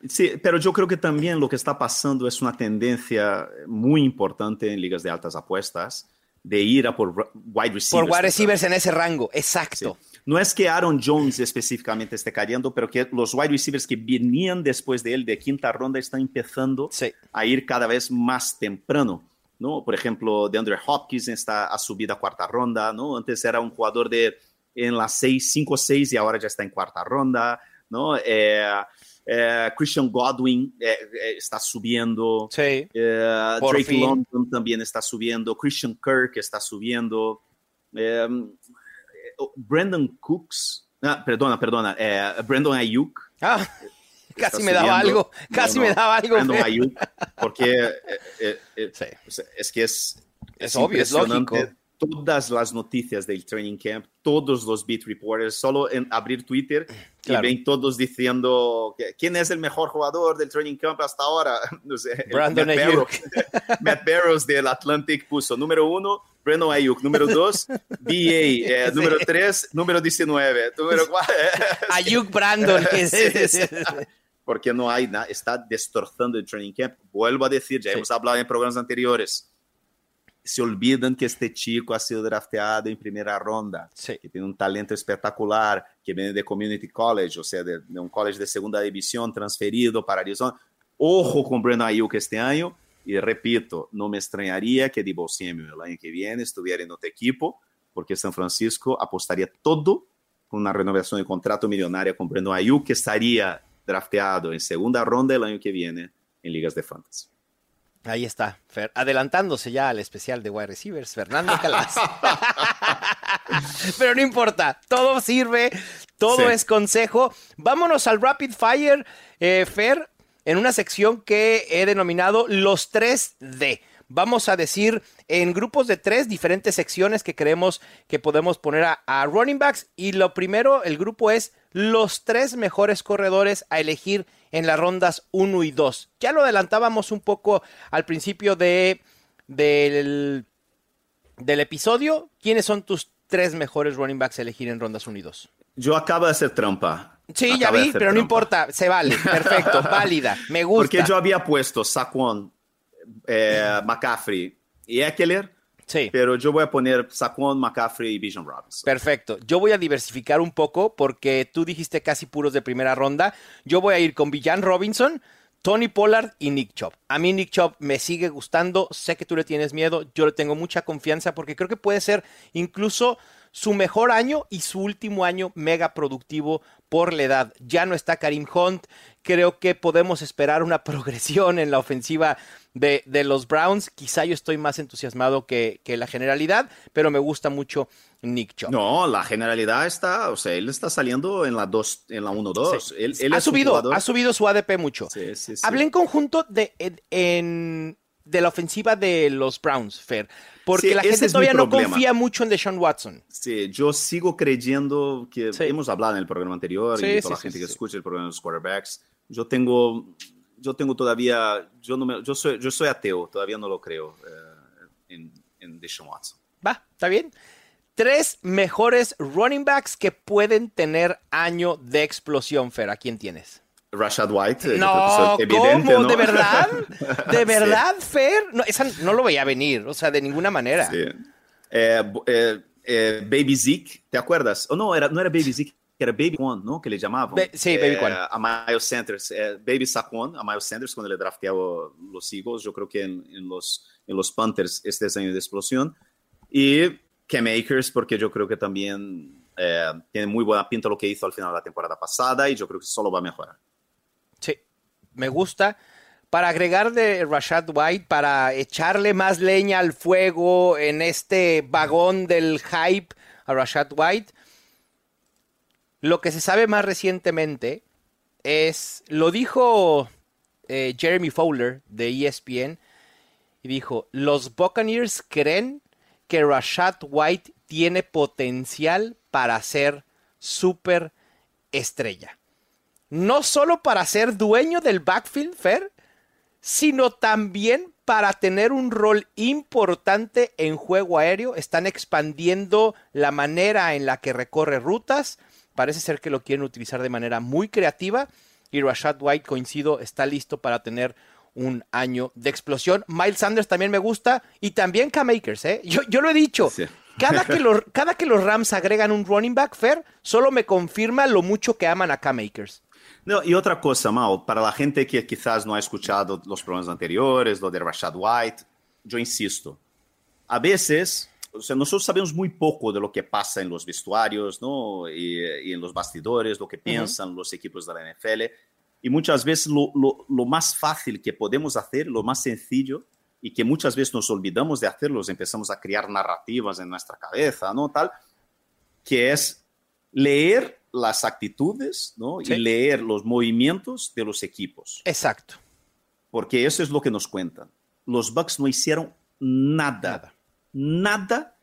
Sí, pero yo creo que también lo que está pasando es una tendencia muy importante en ligas de altas apuestas de ir a por wide receivers. Por wide receivers en ese rango, exacto. Sí. no es que Aaron Jones específicamente esté cayendo, pero que los wide receivers que venían después de él de quinta ronda están empezando Sí. a ir cada vez más temprano. ¿No? Por ejemplo, DeAndre Hopkins está a subir a cuarta ronda, ¿no? Antes era un jugador de en las 6, 5, 6 y ahora ya está en cuarta ronda, ¿no? Eh, eh, Christian Godwin eh, eh, está subiendo. Sí. Eh, Drake fin. London también está subiendo. Christian Kirk está subiendo. Eh, eh, Brandon Cooks. Ah, perdona, perdona. Brandon Ayuk. Ah, casi me daba algo. Casi me daba algo. Porque eh, eh, eh, Sí. sea, es que es, Es obvio, es lógico. Todas las noticias del training camp, todos los beat reporters, solo en abrir Twitter Claro. y ven todos diciendo quién es el mejor jugador del training camp hasta ahora. No sé, Brandon Matt Ayuk. Barrows, Matt Barrows del Atlantic puso número uno, Brandon Ayuk, número dos, BA, eh, número tres, número 19, número cuatro. Ayuk Brandon. Sí, sí, sí. Porque no hay nada, está destrozando el training camp. Vuelvo a decir, ya Sí. hemos hablado en programas anteriores, se olvidan que este chico ha sido drafteado en primera ronda, Sí. que tiene un talento espectacular, que viene de Community College, o sea, de, de un college de segunda división, transferido para Arizona. Ojo con Brandon Ayuk este año, y repito, no me extrañaría que Debo Samuel el año que viene estuviera en otro equipo, porque San Francisco apostaría todo con una renovación de contrato millonaria con Brandon Ayuk, que estaría drafteado en segunda ronda el año que viene en ligas de fantasy. Ahí está, Fer, adelantándose ya al especial de wide receivers, Fernando Calas. Pero no importa, todo sirve, todo Sí. es consejo. Vámonos al Rapid Fire, eh, Fer, en una sección que he denominado los 3D. Vamos a decir en grupos de tres diferentes secciones que creemos que podemos poner a, a running backs. Y lo primero, el grupo es los tres mejores corredores a elegir en las rondas 1 y 2. Ya lo adelantábamos un poco al principio de, del, del episodio. ¿Quiénes son tus tres mejores running backs a elegir en rondas 1 y 2? Yo acabo de hacer trampa. Sí, ya vi, pero no importa, se vale, perfecto, válida, me gusta. Porque yo había puesto Saquon, eh, McCaffrey y Eckler, Sí. pero yo voy a poner Saquon, McCaffrey y Bijan Robinson. Perfecto. Yo voy a diversificar un poco porque tú dijiste casi puros de primera ronda. Yo voy a ir con Villan Robinson, Tony Pollard y Nick Chubb. A mí Nick Chubb me sigue gustando. Sé que tú le tienes miedo. Yo le tengo mucha confianza porque creo que puede ser incluso su mejor año y su último año mega productivo por la edad. Ya no está Karim Hunt. Creo que podemos esperar una progresión en la ofensiva de, de los Browns. Quizá yo estoy más entusiasmado que, que la generalidad, pero me gusta mucho Nick Chubb. No, la generalidad está, o sea, él está saliendo en la 2, en la 1-2. Sí. Él, él ha subido, ha subido su ADP mucho. Sí, sí, sí. Hablé en conjunto de, en- en- de la ofensiva de los Browns, Fer, porque Sí, la gente todavía no confía mucho en Deshaun Watson. Sí, yo sigo creyendo que Sí. hemos hablado en el programa anterior Sí, y toda sí, la gente que escucha el programa de los quarterbacks. Yo tengo, yo tengo todavía, yo no me, yo soy, yo soy ateo, todavía no lo creo eh, en, en Deshaun Watson. Va, está bien. Tres mejores running backs que pueden tener año de explosión, Fer. ¿A quién tienes? Rashad White, eh, No, evidente, ¿cómo? ¿no? ¿De verdad? ¿De Sí. verdad, Fer? No, esa no lo veía venir, o sea, de ninguna manera. Sí. Eh, eh, eh, Baby Zeke, ¿te acuerdas? O no, era, no era Baby Zeke, era Baby Quan, ¿no? Que le llamaban. Ba- sí, Baby Quan. A Miles Sanders. eh, Baby Saquon, a Miles Sanders cuando le drafteaba los Eagles. Yo creo que en, en los, en los Panthers este es año de explosión. Y Cam Akers, porque yo creo que también eh, tiene muy buena pinta lo que hizo al final de la temporada pasada y yo creo que solo va a mejorar. Me gusta. Para agregar de Rashad White, para echarle más leña al fuego en este vagón del hype a Rashad White, lo que se sabe más recientemente es, lo dijo eh, Jeremy Fowler de ESPN, y dijo, los Buccaneers creen que Rashad White tiene potencial para ser súper estrella no solo para ser dueño del backfield, Fer, sino también para tener un rol importante en juego aéreo. Están expandiendo la manera en la que recorre rutas. Parece ser que lo quieren utilizar de manera muy creativa. Y Rashad White, coincido, está listo para tener un año de explosión. Miles Sanders también me gusta. Y también Cam Akers, ¿eh? Yo, yo lo he dicho. Sí. cada que, los, cada que los Rams agregan un running back, Fer, solo me confirma lo mucho que aman a K-Makers. No, y otra cosa, Mao, para la gente que quizás no ha escuchado los programas anteriores, lo de Rashad White, yo insisto, a veces, o sea, nosotros sabemos muy poco de lo que pasa en los vestuarios, ¿no? Y, y en los bastidores, lo que piensan uh -huh. los equipos de la NFL. Y muchas veces lo, lo, lo, más fácil que podemos hacer, lo más sencillo, y que muchas veces nos olvidamos de hacerlo, empezamos a crear narrativas en nuestra cabeza, ¿no? Tal, que es leer las actitudes, ¿no? Sí. Y leer los movimientos de los equipos. Exacto. Porque eso es lo que nos cuentan. Los Bucks no hicieron nada, nada, nada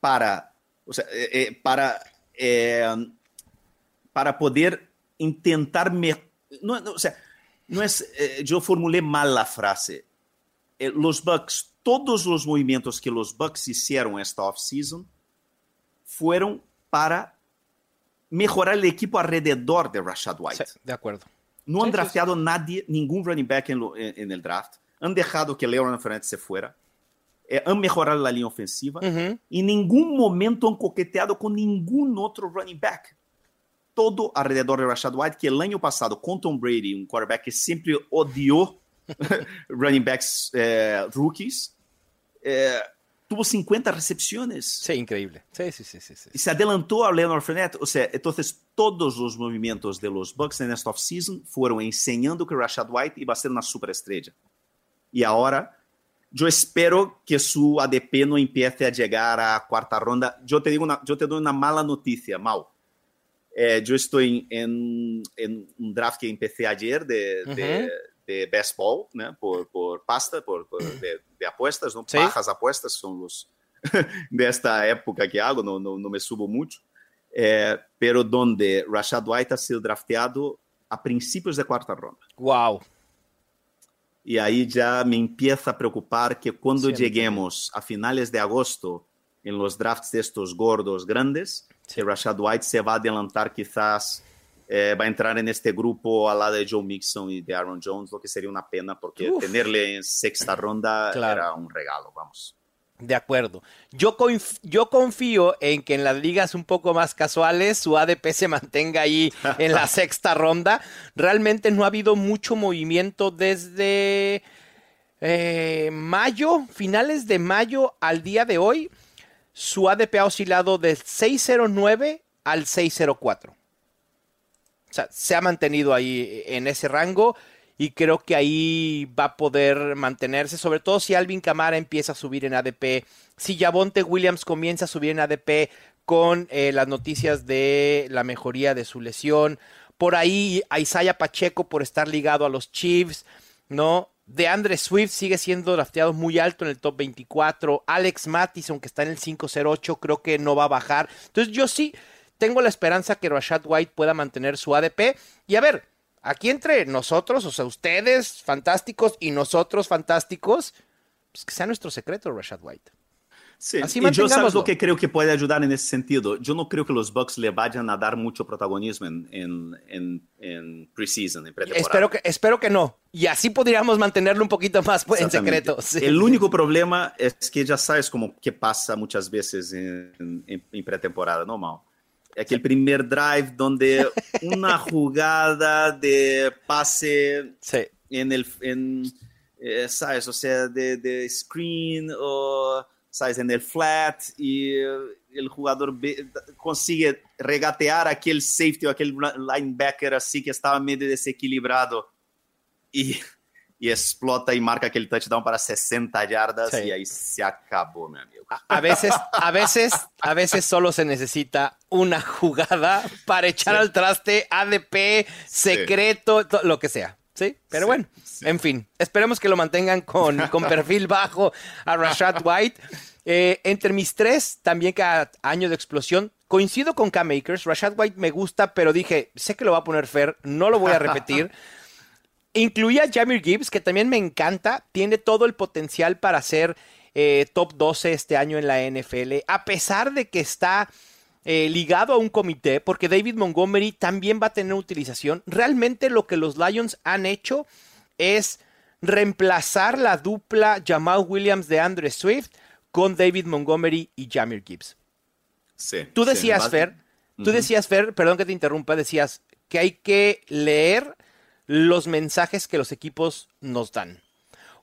para, o sea, eh, eh, para, eh, para poder intentar, me, no, no, o sea, no es, eh, yo formulé mal la frase. Los Bucks, todos los movimientos que los Bucks hicieron esta offseason fueron para mejorar el equipo alrededor de Rashad White. Sí, de acuerdo. No sí, han drafteado nadie, ningún running back en, lo, en, en, el draft. Han dejado que Leonard Fournette se fuera. Eh, han mejorado la línea ofensiva. Uh -huh. En ningún momento han coqueteado con ningún otro running back. Todo alrededor de Rashad White, que el año pasado con Tom Brady, un quarterback que siempre odió running backs eh, rookies, eh, tuvo 50 recepciones. Sí, increíble. Sí, sí, sí, sí, sí. Y se adelantó a Leonard Fournette. O sea, entonces todos los movimientos de los Bucks en esta offseason fueron enseñando que Rashad White iba a ser una superestrella. Y ahora, yo espero que su ADP no empiece a llegar a cuarta ronda. Yo te, digo una, yo te doy una mala noticia, Mau. Eh, yo estoy en, en, un draft que empecé ayer de, uh -huh. de, de baseball, ¿no? por, por pasta, por, por de, de, apuestas, ¿no? ¿Sí? bajas apuestas son los de esta época que hago, no, no, no me subo mucho, eh, pero donde Rashad White ha sido drafteado a principios de cuarta ronda. Wow. Y ahí ya me empieza a preocupar que cuando sí, lleguemos a finales de agosto en los drafts de estos gordos grandes, sí. Rashad White se va a adelantar quizás, eh, va a entrar en este grupo al lado de Joe Mixon y de Aaron Jones, lo que sería una pena porque Uf. tenerle en sexta ronda claro. era un regalo, vamos. De acuerdo. Yo, conf yo confío en que en las ligas un poco más casuales su ADP se mantenga ahí en la sexta ronda. Realmente no ha habido mucho movimiento desde eh, mayo, finales de mayo al día de hoy su ADP ha oscilado del 609 al 604. O sea, se ha mantenido ahí en ese rango y creo que ahí va a poder mantenerse, sobre todo si Alvin Camara empieza a subir en ADP, si Javonte Williams comienza a subir en ADP con eh, las noticias de la mejoría de su lesión, por ahí a Isaiah Pacheco por estar ligado a los Chiefs, ¿no? De Andre Swift sigue siendo drafteado muy alto en el top 24. Alex Mattison, que está en el 508, creo que no va a bajar. Entonces, yo sí tengo la esperanza que Rashad White pueda mantener su ADP. Y a ver, aquí entre nosotros, o sea, ustedes fantásticos y nosotros fantásticos, pues que sea nuestro secreto, Rashad White. Sí, Así y yo sabes lo que creo que puede ayudar en ese sentido. Yo no creo que los Bucks le vayan a dar mucho protagonismo en, en, en, en preseason, en pretemporada. Espero que, espero que no. Y así podríamos mantenerlo un poquito más pues, en secreto. Sí. El único problema es que ya sabes como que pasa muchas veces en, en pretemporada, ¿no, Mal? Aquel primer drive donde una jugada de pase sí. en el, en, eh, ¿sabes? O sea, de, de screen o sabes, en el flat y el jugador consigue regatear aquel safety o aquel linebacker así que estaba medio desequilibrado y, y explota y marca aquel touchdown para 60 yardas sí. y ahí se acabó, mi amigo. A, veces, a veces, a veces solo se necesita una jugada para echar sí. al traste ADP, secreto, sí. lo que sea. Sí, pero bueno, en fin, esperemos que lo mantengan con, con perfil bajo a Rashad White. Eh, entre mis tres, también cada año de explosión, coincido con K-Makers. Rashad White me gusta, pero dije, sé que lo va a poner Fer, no lo voy a repetir. Incluía a Jamir Gibbs, que también me encanta, tiene todo el potencial para ser eh, top 12 este año en la NFL, a pesar de que está eh, ligado a un comité, porque David Montgomery también va a tener utilización. Realmente lo que los Lions han hecho es reemplazar la dupla Jamal Williams de Andre Swift con David Montgomery y Jamir Gibbs. Sí. Tú decías, Fer, tú decías, Fer, perdón que te interrumpa, decías que hay que leer los mensajes que los equipos nos dan.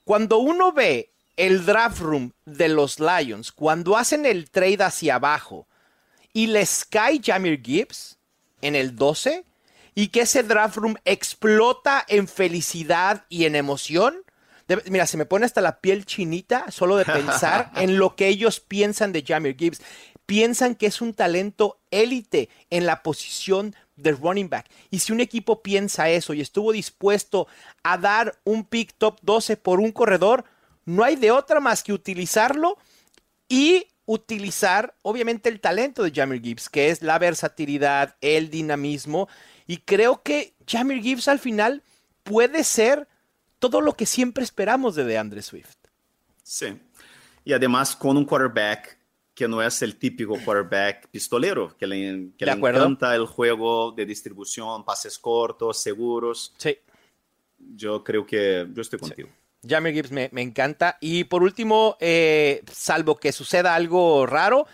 Cuando uno ve el draft room de los Lions, cuando hacen el trade hacia abajo y les cae Jamir Gibbs en el 12 y que ese draft room explota en felicidad y en emoción, mira, se me pone hasta la piel chinita solo de pensar en lo que ellos piensan de Jamir Gibbs. Piensan que es un talento élite en la posición de running back. Y si un equipo piensa eso y estuvo dispuesto a dar un pick top 12 por un corredor, no hay de otra más que utilizarlo y utilizar, obviamente, el talento de Jamir Gibbs, que es la versatilidad, el dinamismo. Y creo que Jamir Gibbs al final puede ser todo lo que siempre esperamos de DeAndre Swift. Sí. Y además con un quarterback que no es el típico quarterback pistolero, que le, que le encanta el juego de distribución, pases cortos, seguros. Sí. Yo creo que yo estoy contigo. Sí. Jamie Gibbs me, me, encanta. Y por último, eh, salvo que suceda algo raro,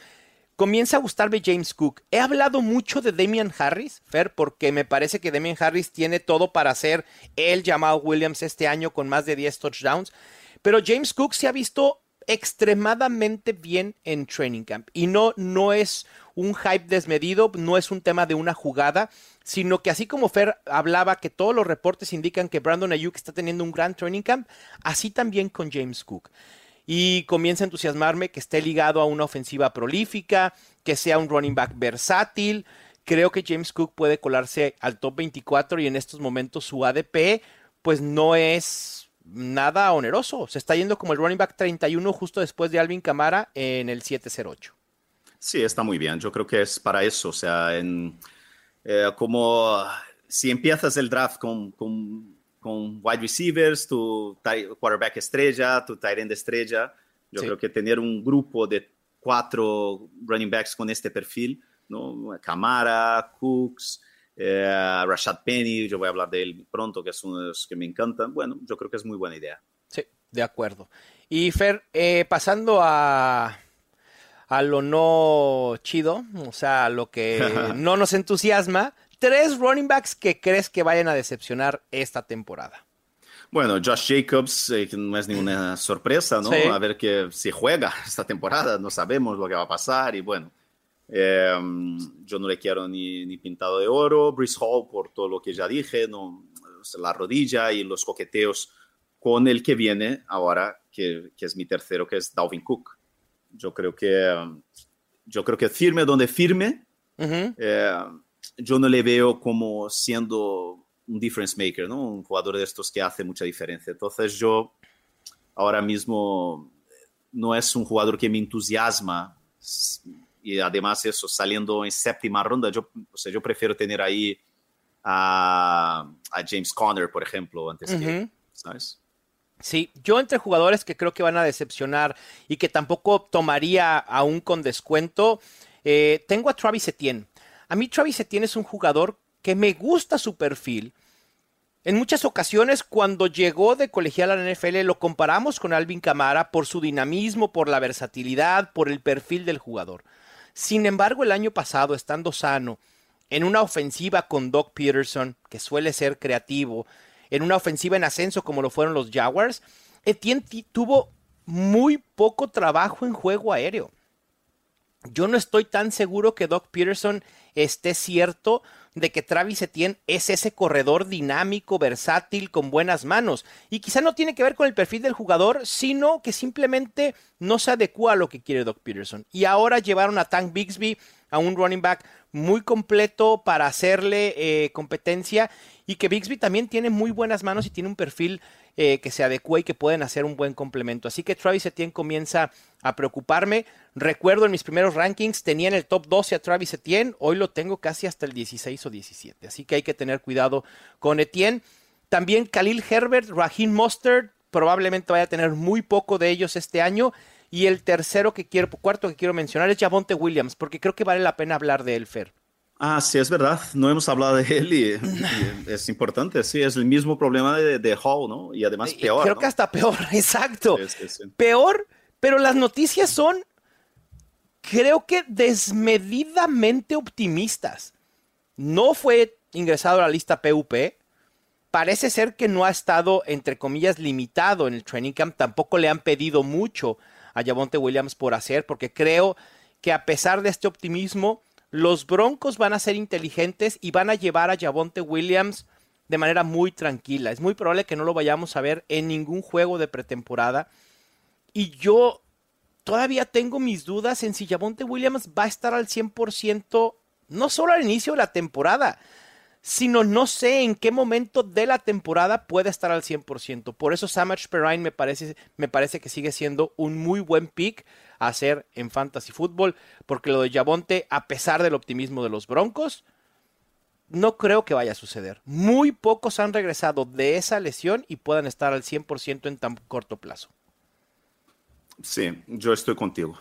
comienza a gustarme James Cook. He hablado mucho de Damian Harris, Fer, porque me parece que Damian Harris tiene todo para ser el llamado Williams este año con más de 10 touchdowns. Pero James Cook se ha visto extremadamente bien en training camp. Y no, no es un hype desmedido, no es un tema de una jugada, sino que así como Fer hablaba que todos los reportes indican que Brandon Ayuk está teniendo un gran training camp, así también con James Cook y comienza a entusiasmarme que esté ligado a una ofensiva prolífica, que sea un running back versátil. Creo que James Cook puede colarse al top 24 y en estos momentos su ADP pues no es nada oneroso. Se está yendo como el running back 31 justo después de Alvin Camara en el 708. Sí, está muy bien. Yo creo que es para eso. O sea, en, eh, como si empiezas el draft con, con con wide receivers, tu quarterback estrella, tu tight end estrella. Yo sí. creo que tener un grupo de cuatro running backs con este perfil, ¿no? Camara, Cooks, eh, Rashad Penny, yo voy a hablar de él pronto, que es uno de los que me encantan. Bueno, yo creo que es muy buena idea. Sí, de acuerdo. Y Fer, eh, pasando a, a lo no chido, o sea, lo que no nos entusiasma, tres running backs que crees que vayan a decepcionar esta temporada. Bueno, Josh Jacobs eh, no es ninguna sorpresa, ¿no? Sí. A ver que si juega esta temporada, no sabemos lo que va a pasar y bueno, eh, yo no le quiero ni, ni, pintado de oro. Brice Hall, por todo lo que ya dije, no, la rodilla y los coqueteos con el que viene ahora, que, que es mi tercero, que es Dalvin Cook. Yo creo que, yo creo que firme donde firme. Uh -huh. eh, yo no le veo como siendo un difference maker, ¿no? Un jugador de estos que hace mucha diferencia. Entonces yo ahora mismo no es un jugador que me entusiasma y además eso, saliendo en séptima ronda, yo, o sea, yo prefiero tener ahí a, a James Conner, por ejemplo, antes uh -huh. que, ¿sabes? Sí, yo entre jugadores que creo que van a decepcionar y que tampoco tomaría aún con descuento, eh, tengo a Travis Etienne. A mí Travis Etienne es un jugador que me gusta su perfil. En muchas ocasiones cuando llegó de colegial a la NFL lo comparamos con Alvin Camara por su dinamismo, por la versatilidad, por el perfil del jugador. Sin embargo, el año pasado, estando sano, en una ofensiva con Doc Peterson, que suele ser creativo, en una ofensiva en ascenso como lo fueron los Jaguars, Etienne tuvo muy poco trabajo en juego aéreo. Yo no estoy tan seguro que Doc Peterson esté cierto de que Travis Etienne es ese corredor dinámico, versátil, con buenas manos. Y quizá no tiene que ver con el perfil del jugador, sino que simplemente no se adecua a lo que quiere Doc Peterson. Y ahora llevaron a Tank Bixby, a un running back muy completo para hacerle eh, competencia y que Bixby también tiene muy buenas manos y tiene un perfil eh, que se adecua y que pueden hacer un buen complemento. Así que Travis Etienne comienza a preocuparme. Recuerdo en mis primeros rankings tenía en el top 12 a Travis Etienne, hoy lo tengo casi hasta el 16 o 17. Así que hay que tener cuidado con Etienne. También Khalil Herbert, Raheem Mostert, probablemente vaya a tener muy poco de ellos este año. Y el tercero que quiero, cuarto que quiero mencionar es Javonte Williams, porque creo que vale la pena hablar de él, Fer. Ah, sí, es verdad. No hemos hablado de él y, y es importante. Sí, es el mismo problema de, de Hall, ¿no? Y además peor. Creo ¿no? que hasta peor, exacto. Sí, sí, sí. Peor, Pero las noticias son, creo que desmedidamente optimistas. No fue ingresado a la lista PUP. Parece ser que no ha estado, entre comillas, limitado en el training camp. Tampoco le han pedido mucho a Javonte Williams por hacer, porque creo que a pesar de este optimismo, los Broncos van a ser inteligentes y van a llevar a Javonte Williams de manera muy tranquila. Es muy probable que no lo vayamos a ver en ningún juego de pretemporada. Y yo todavía tengo mis dudas en si Javonte Williams va a estar al 100%, no solo al inicio de la temporada, sino no sé en qué momento de la temporada puede estar al 100%. Por eso Samach Perrine me parece, me parece que sigue siendo un muy buen pick hacer en Fantasy Football, porque lo de Javonte, a pesar del optimismo de los Broncos, no creo que vaya a suceder. Muy pocos han regresado de esa lesión y puedan estar al 100% en tan corto plazo. Sí, yo estoy contigo.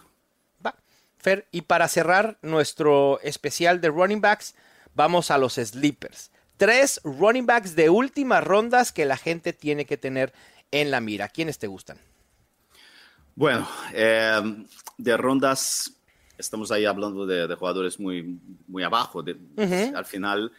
Va. Fer, y para cerrar nuestro especial de running backs, vamos a los sleepers. Tres running backs de últimas rondas que la gente tiene que tener en la mira. ¿Quiénes te gustan? Bueno, eh, de rondas, estamos ahí hablando de, de jugadores muy, muy abajo. De, uh -huh. Al final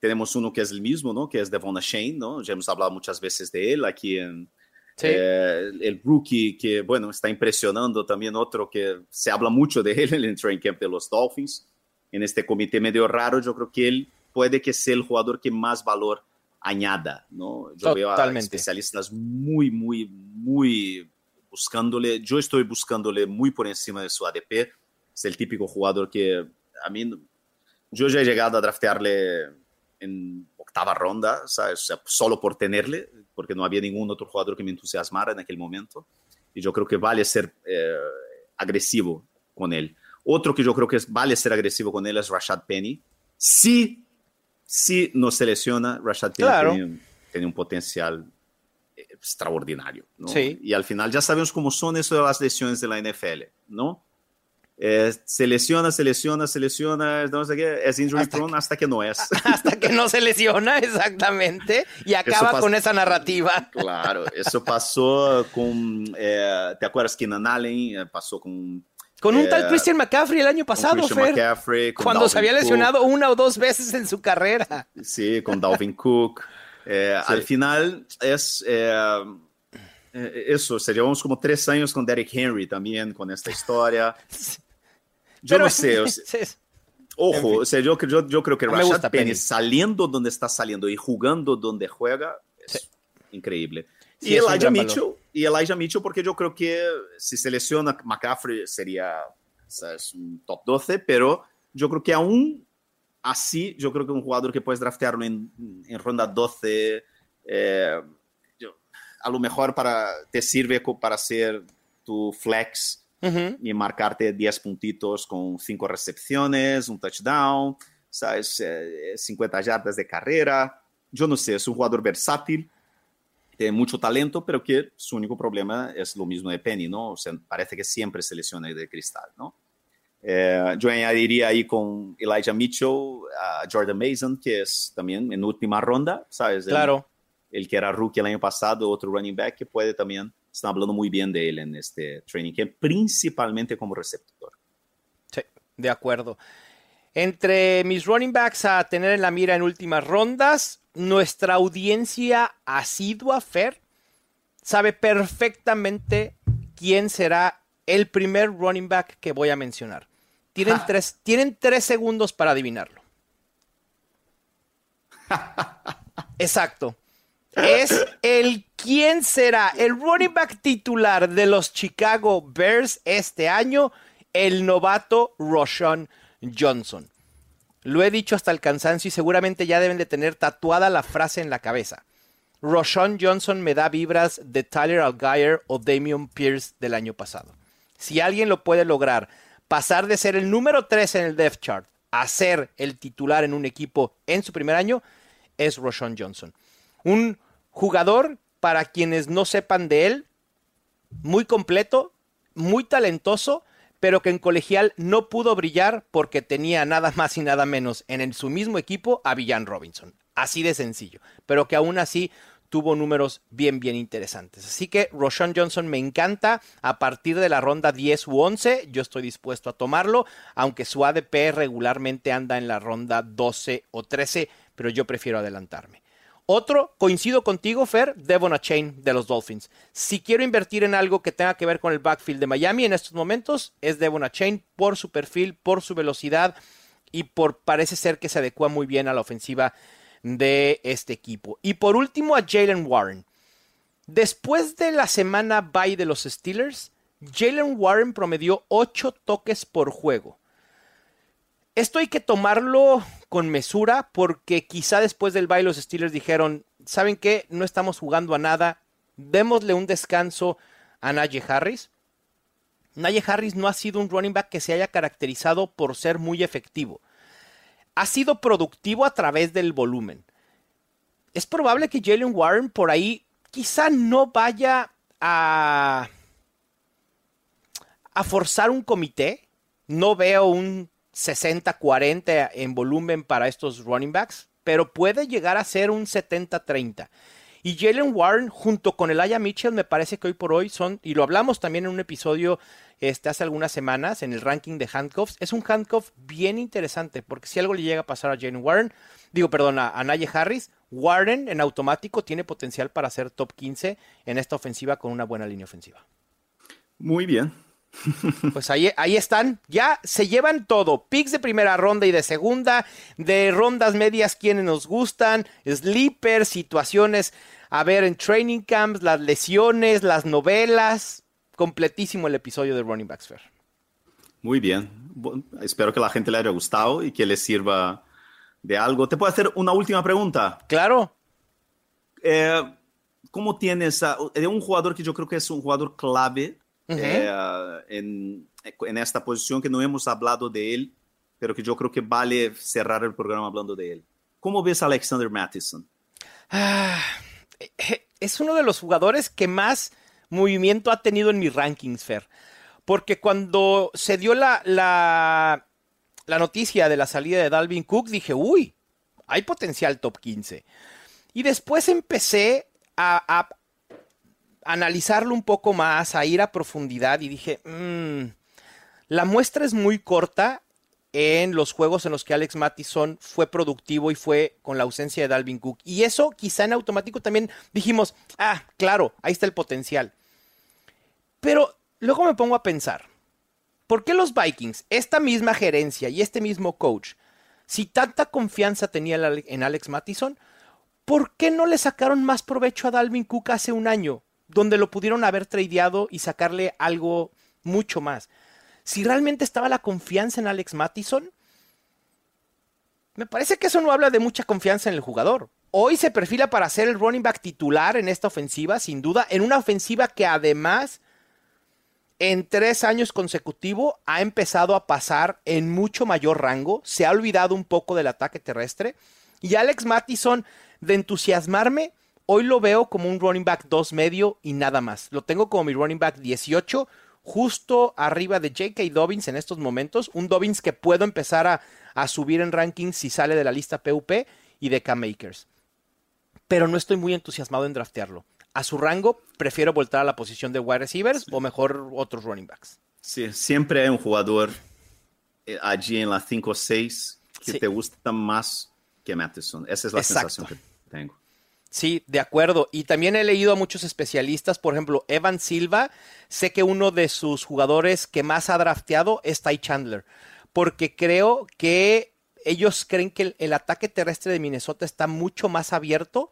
tenemos uno que es el mismo, ¿no? Que es Devon Shane, ¿no? Ya hemos hablado muchas veces de él aquí en sí. eh, el rookie que, bueno, está impresionando también otro que se habla mucho de él en el training camp de los Dolphins en este comité medio raro, yo creo que él puede que sea el jugador que más valor añada, ¿no? Yo Totalmente. veo a especialistas muy, muy, muy buscándole, yo estoy buscándole muy por encima de su ADP, es el típico jugador que a mí, yo ya he llegado a draftearle en octava ronda, ¿sabes? O sea, solo por tenerle, porque no había ningún otro jugador que me entusiasmara en aquel momento, y yo creo que vale ser eh, agresivo con él. Otro que yo creo que vale ser agresivo con él es Rashad Penny. Si, si no se lesiona, Rashad Penny claro. tiene, tiene, un potencial extraordinario. ¿no? Sí. Y al final ya sabemos cómo son eso de las lesiones de la NFL, ¿no? Eh, se lesiona, se lesiona, se lesiona, no sé qué, es injury hasta prone que, hasta que no es. Hasta que no se lesiona, exactamente, y acaba con esa narrativa. Claro, eso pasó con, eh, ¿te acuerdas? Keenan Allen, eh, pasó con con un tal Christian McCaffrey el año pasado, Fer, McCaffrey, cuando Dalvin se había lesionado Cook. una o dos veces en su carrera. Sí, con Dalvin Cook. Eh, sí. Al final es eh, eso, o sea, llevamos como tres años con Derrick Henry también, con esta historia. Yo Pero, no sé, o sea, ojo, en fin. o sea, yo, yo, yo, creo que Rashad Penny, Penny, saliendo donde está saliendo y jugando donde juega, es sí. increíble. Sí, y Elijah Mitchell, y Elijah Mitchell, porque yo creo que si se lesiona McCaffrey sería ¿sabes? un top 12, pero yo creo que aún así, yo creo que un jugador que puedes draftearlo en, en ronda 12, eh, yo, a lo mejor para, te sirve para ser tu flex uh -huh. y marcarte 10 puntitos con 5 recepciones, un touchdown, ¿sabes? Eh, 50 yardas de carrera. Yo no sé, es un jugador versátil tiene mucho talento, pero que su único problema es lo mismo de Penny, ¿no? O sea, parece que siempre se lesiona de cristal, ¿no? Eh, yo añadiría ahí con Elijah Mitchell a Jordan Mason, que es también en última ronda, ¿sabes? Claro. El, el, que era rookie el año pasado, otro running back que puede también, están hablando muy bien de él en este training camp, principalmente como receptor. Sí, de acuerdo. Entre mis running backs a tener en la mira en últimas rondas, nuestra audiencia asidua, Fer, sabe perfectamente quién será el primer running back que voy a mencionar. Tienen, tres, tienen tres segundos para adivinarlo. Exacto. Es el quién será el running back titular de los Chicago Bears este año, el novato Roshan Johnson. Lo he dicho hasta el cansancio y seguramente ya deben de tener tatuada la frase en la cabeza. Roshan Johnson me da vibras de Tyler Algier o Damian Pierce del año pasado. Si alguien lo puede lograr, pasar de ser el número 3 en el depth chart a ser el titular en un equipo en su primer año, es Roshan Johnson. Un jugador, para quienes no sepan de él, muy completo, muy talentoso, pero que en colegial no pudo brillar porque tenía nada más y nada menos en su mismo equipo a Villan Robinson. Así de sencillo, pero que aún así tuvo números bien, bien interesantes. Así que Roshan Johnson me encanta. A partir de la ronda 10 u 11, yo estoy dispuesto a tomarlo, aunque su ADP regularmente anda en la ronda 12 o 13, pero yo prefiero adelantarme. Otro, coincido contigo, Fer, Devon Chain de los Dolphins. Si quiero invertir en algo que tenga que ver con el backfield de Miami en estos momentos, es Devon Chain por su perfil, por su velocidad y por parece ser que se adecua muy bien a la ofensiva de este equipo. Y por último a Jalen Warren. Después de la semana bye de los Steelers, Jalen Warren promedió 8 toques por juego. Esto hay que tomarlo con mesura porque quizá después del bye los Steelers dijeron, ¿saben qué? No estamos jugando a nada, démosle un descanso a Najee Harris. Najee Harris no ha sido un running back que se haya caracterizado por ser muy efectivo ha sido productivo a través del volumen. Es probable que Jalen Warren por ahí quizá no vaya a, a forzar un comité. No veo un 60-40 en volumen para estos running backs, pero puede llegar a ser un 70-30. Y Jalen Warren junto con Elijah Mitchell me parece que hoy por hoy son, y lo hablamos también en un episodio este, hace algunas semanas en el ranking de handcuffs, es un handcuff bien interesante, porque si algo le llega a pasar a Jalen Warren, digo, perdón, a, a Harris, Warren en automático tiene potencial para ser top 15 en esta ofensiva con una buena línea ofensiva. Muy bien, pues ahí, ahí están, ya se llevan todo, picks de primera ronda y de segunda, de rondas medias quienes nos gustan, sleepers, situaciones, a ver en training camps, las lesiones, las novelas, completísimo el episodio de Running Backs Fair. Muy bien, espero que la gente le haya gustado y que le sirva de algo. ¿Te puedo hacer una última pregunta? Claro. Eh, ¿Cómo tienes de un jugador que yo creo que es un jugador clave eh, en, en, esta posición que no hemos hablado de él, pero que yo creo que vale cerrar el programa hablando de él. ¿Cómo ves a Alexander Mattison? Ah, es uno de los jugadores que más movimiento ha tenido en mi rankings, Fer. Porque cuando se dio la, la, la noticia de la salida de Dalvin Cook, dije, uy, hay potencial top 15. Y después empecé a, analizarlo un poco más, a ir a profundidad y dije, mm, la muestra es muy corta en los juegos en los que Alex Mattison fue productivo y fue con la ausencia de Dalvin Cook. Y eso quizá en automático también dijimos, ah, claro, ahí está el potencial. Pero luego me pongo a pensar, ¿por qué los Vikings, esta misma gerencia y este mismo coach, si tanta confianza tenía en Alex Mattison, ¿por qué no le sacaron más provecho a Dalvin Cook hace un año? Donde lo pudieron haber tradeado y sacarle algo mucho más. Si realmente estaba la confianza en Alex Mattison, me parece que eso no habla de mucha confianza en el jugador. Hoy se perfila para ser el running back titular en esta ofensiva, sin duda, en una ofensiva que además en tres años consecutivos ha empezado a pasar en mucho mayor rango, se ha olvidado un poco del ataque terrestre y Alex Mattison de entusiasmarme Hoy lo veo como un running back 2 medio y nada más. Lo tengo como mi running back 18, justo arriba de J.K. Dobbins en estos momentos. Un Dobbins que puedo empezar a, subir en rankings si sale de la lista PUP y de K-Makers. Pero no estoy muy entusiasmado en draftearlo. A su rango, prefiero voltar a la posición de wide receivers o mejor otros running backs. Sí, siempre hay un jugador eh, allí en la 5 o 6 que te gusta más que Matheson. Esa es la sensación que tengo. Sí, de acuerdo. Y también he leído a muchos especialistas, por ejemplo, Evan Silva, sé que uno de sus jugadores que más ha drafteado es Ty Chandler, porque creo que ellos creen que el, ataque terrestre de Minnesota está mucho más abierto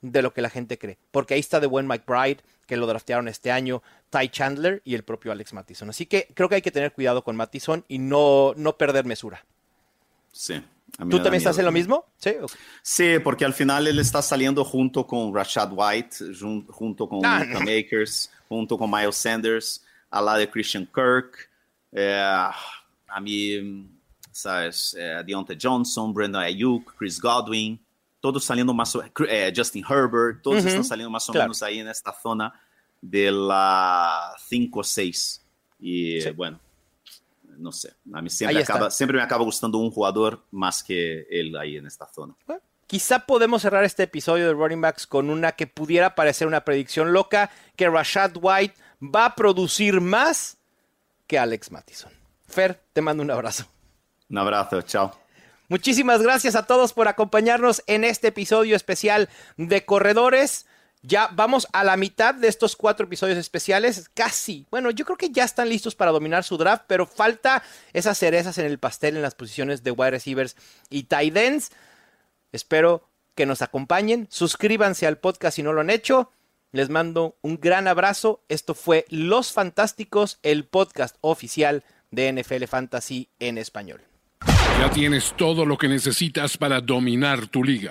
de lo que la gente cree, porque ahí está de buen Mike Bride, que lo draftearon este año, Ty Chandler y el propio Alex Mattison. Así que creo que hay que tener cuidado con Mattison y no, no perder mesura. Sí, ¿Tú también estás en lo mismo? Sí. Sí, porque al final él está saliendo junto con Rashad White, junto con ah, Makers, junto con Miles Sanders, al lado de Christian Kirk. Eh, a mí, ¿sabes? Eh, Deontay Johnson, Brandon Ayuk, Chris Godwin, todos saliendo más o eh, Justin Herbert, todos están saliendo más o menos ahí en esta zona de la 5-6. Y bueno, no sé. A mí siempre, acaba, me acaba gustando un jugador más que él ahí en esta zona. Quizá podemos cerrar este episodio de Running Backs con una que pudiera parecer una predicción loca, que Rashad White va a producir más que Alex Mattison. Fer, te mando un abrazo. Un abrazo, chao. Muchísimas gracias a todos por acompañarnos en este episodio especial de Corredores. Ya vamos a la mitad de estos cuatro episodios especiales, casi. Bueno, yo creo que ya están listos para dominar su draft, pero falta esas cerezas en el pastel en las posiciones de wide receivers y tight ends. Espero que nos acompañen. Suscríbanse al podcast si no lo han hecho. Les mando un gran abrazo. Esto fue Los Fantásticos, el podcast oficial de NFL Fantasy en español. Ya tienes todo lo que necesitas para dominar tu liga.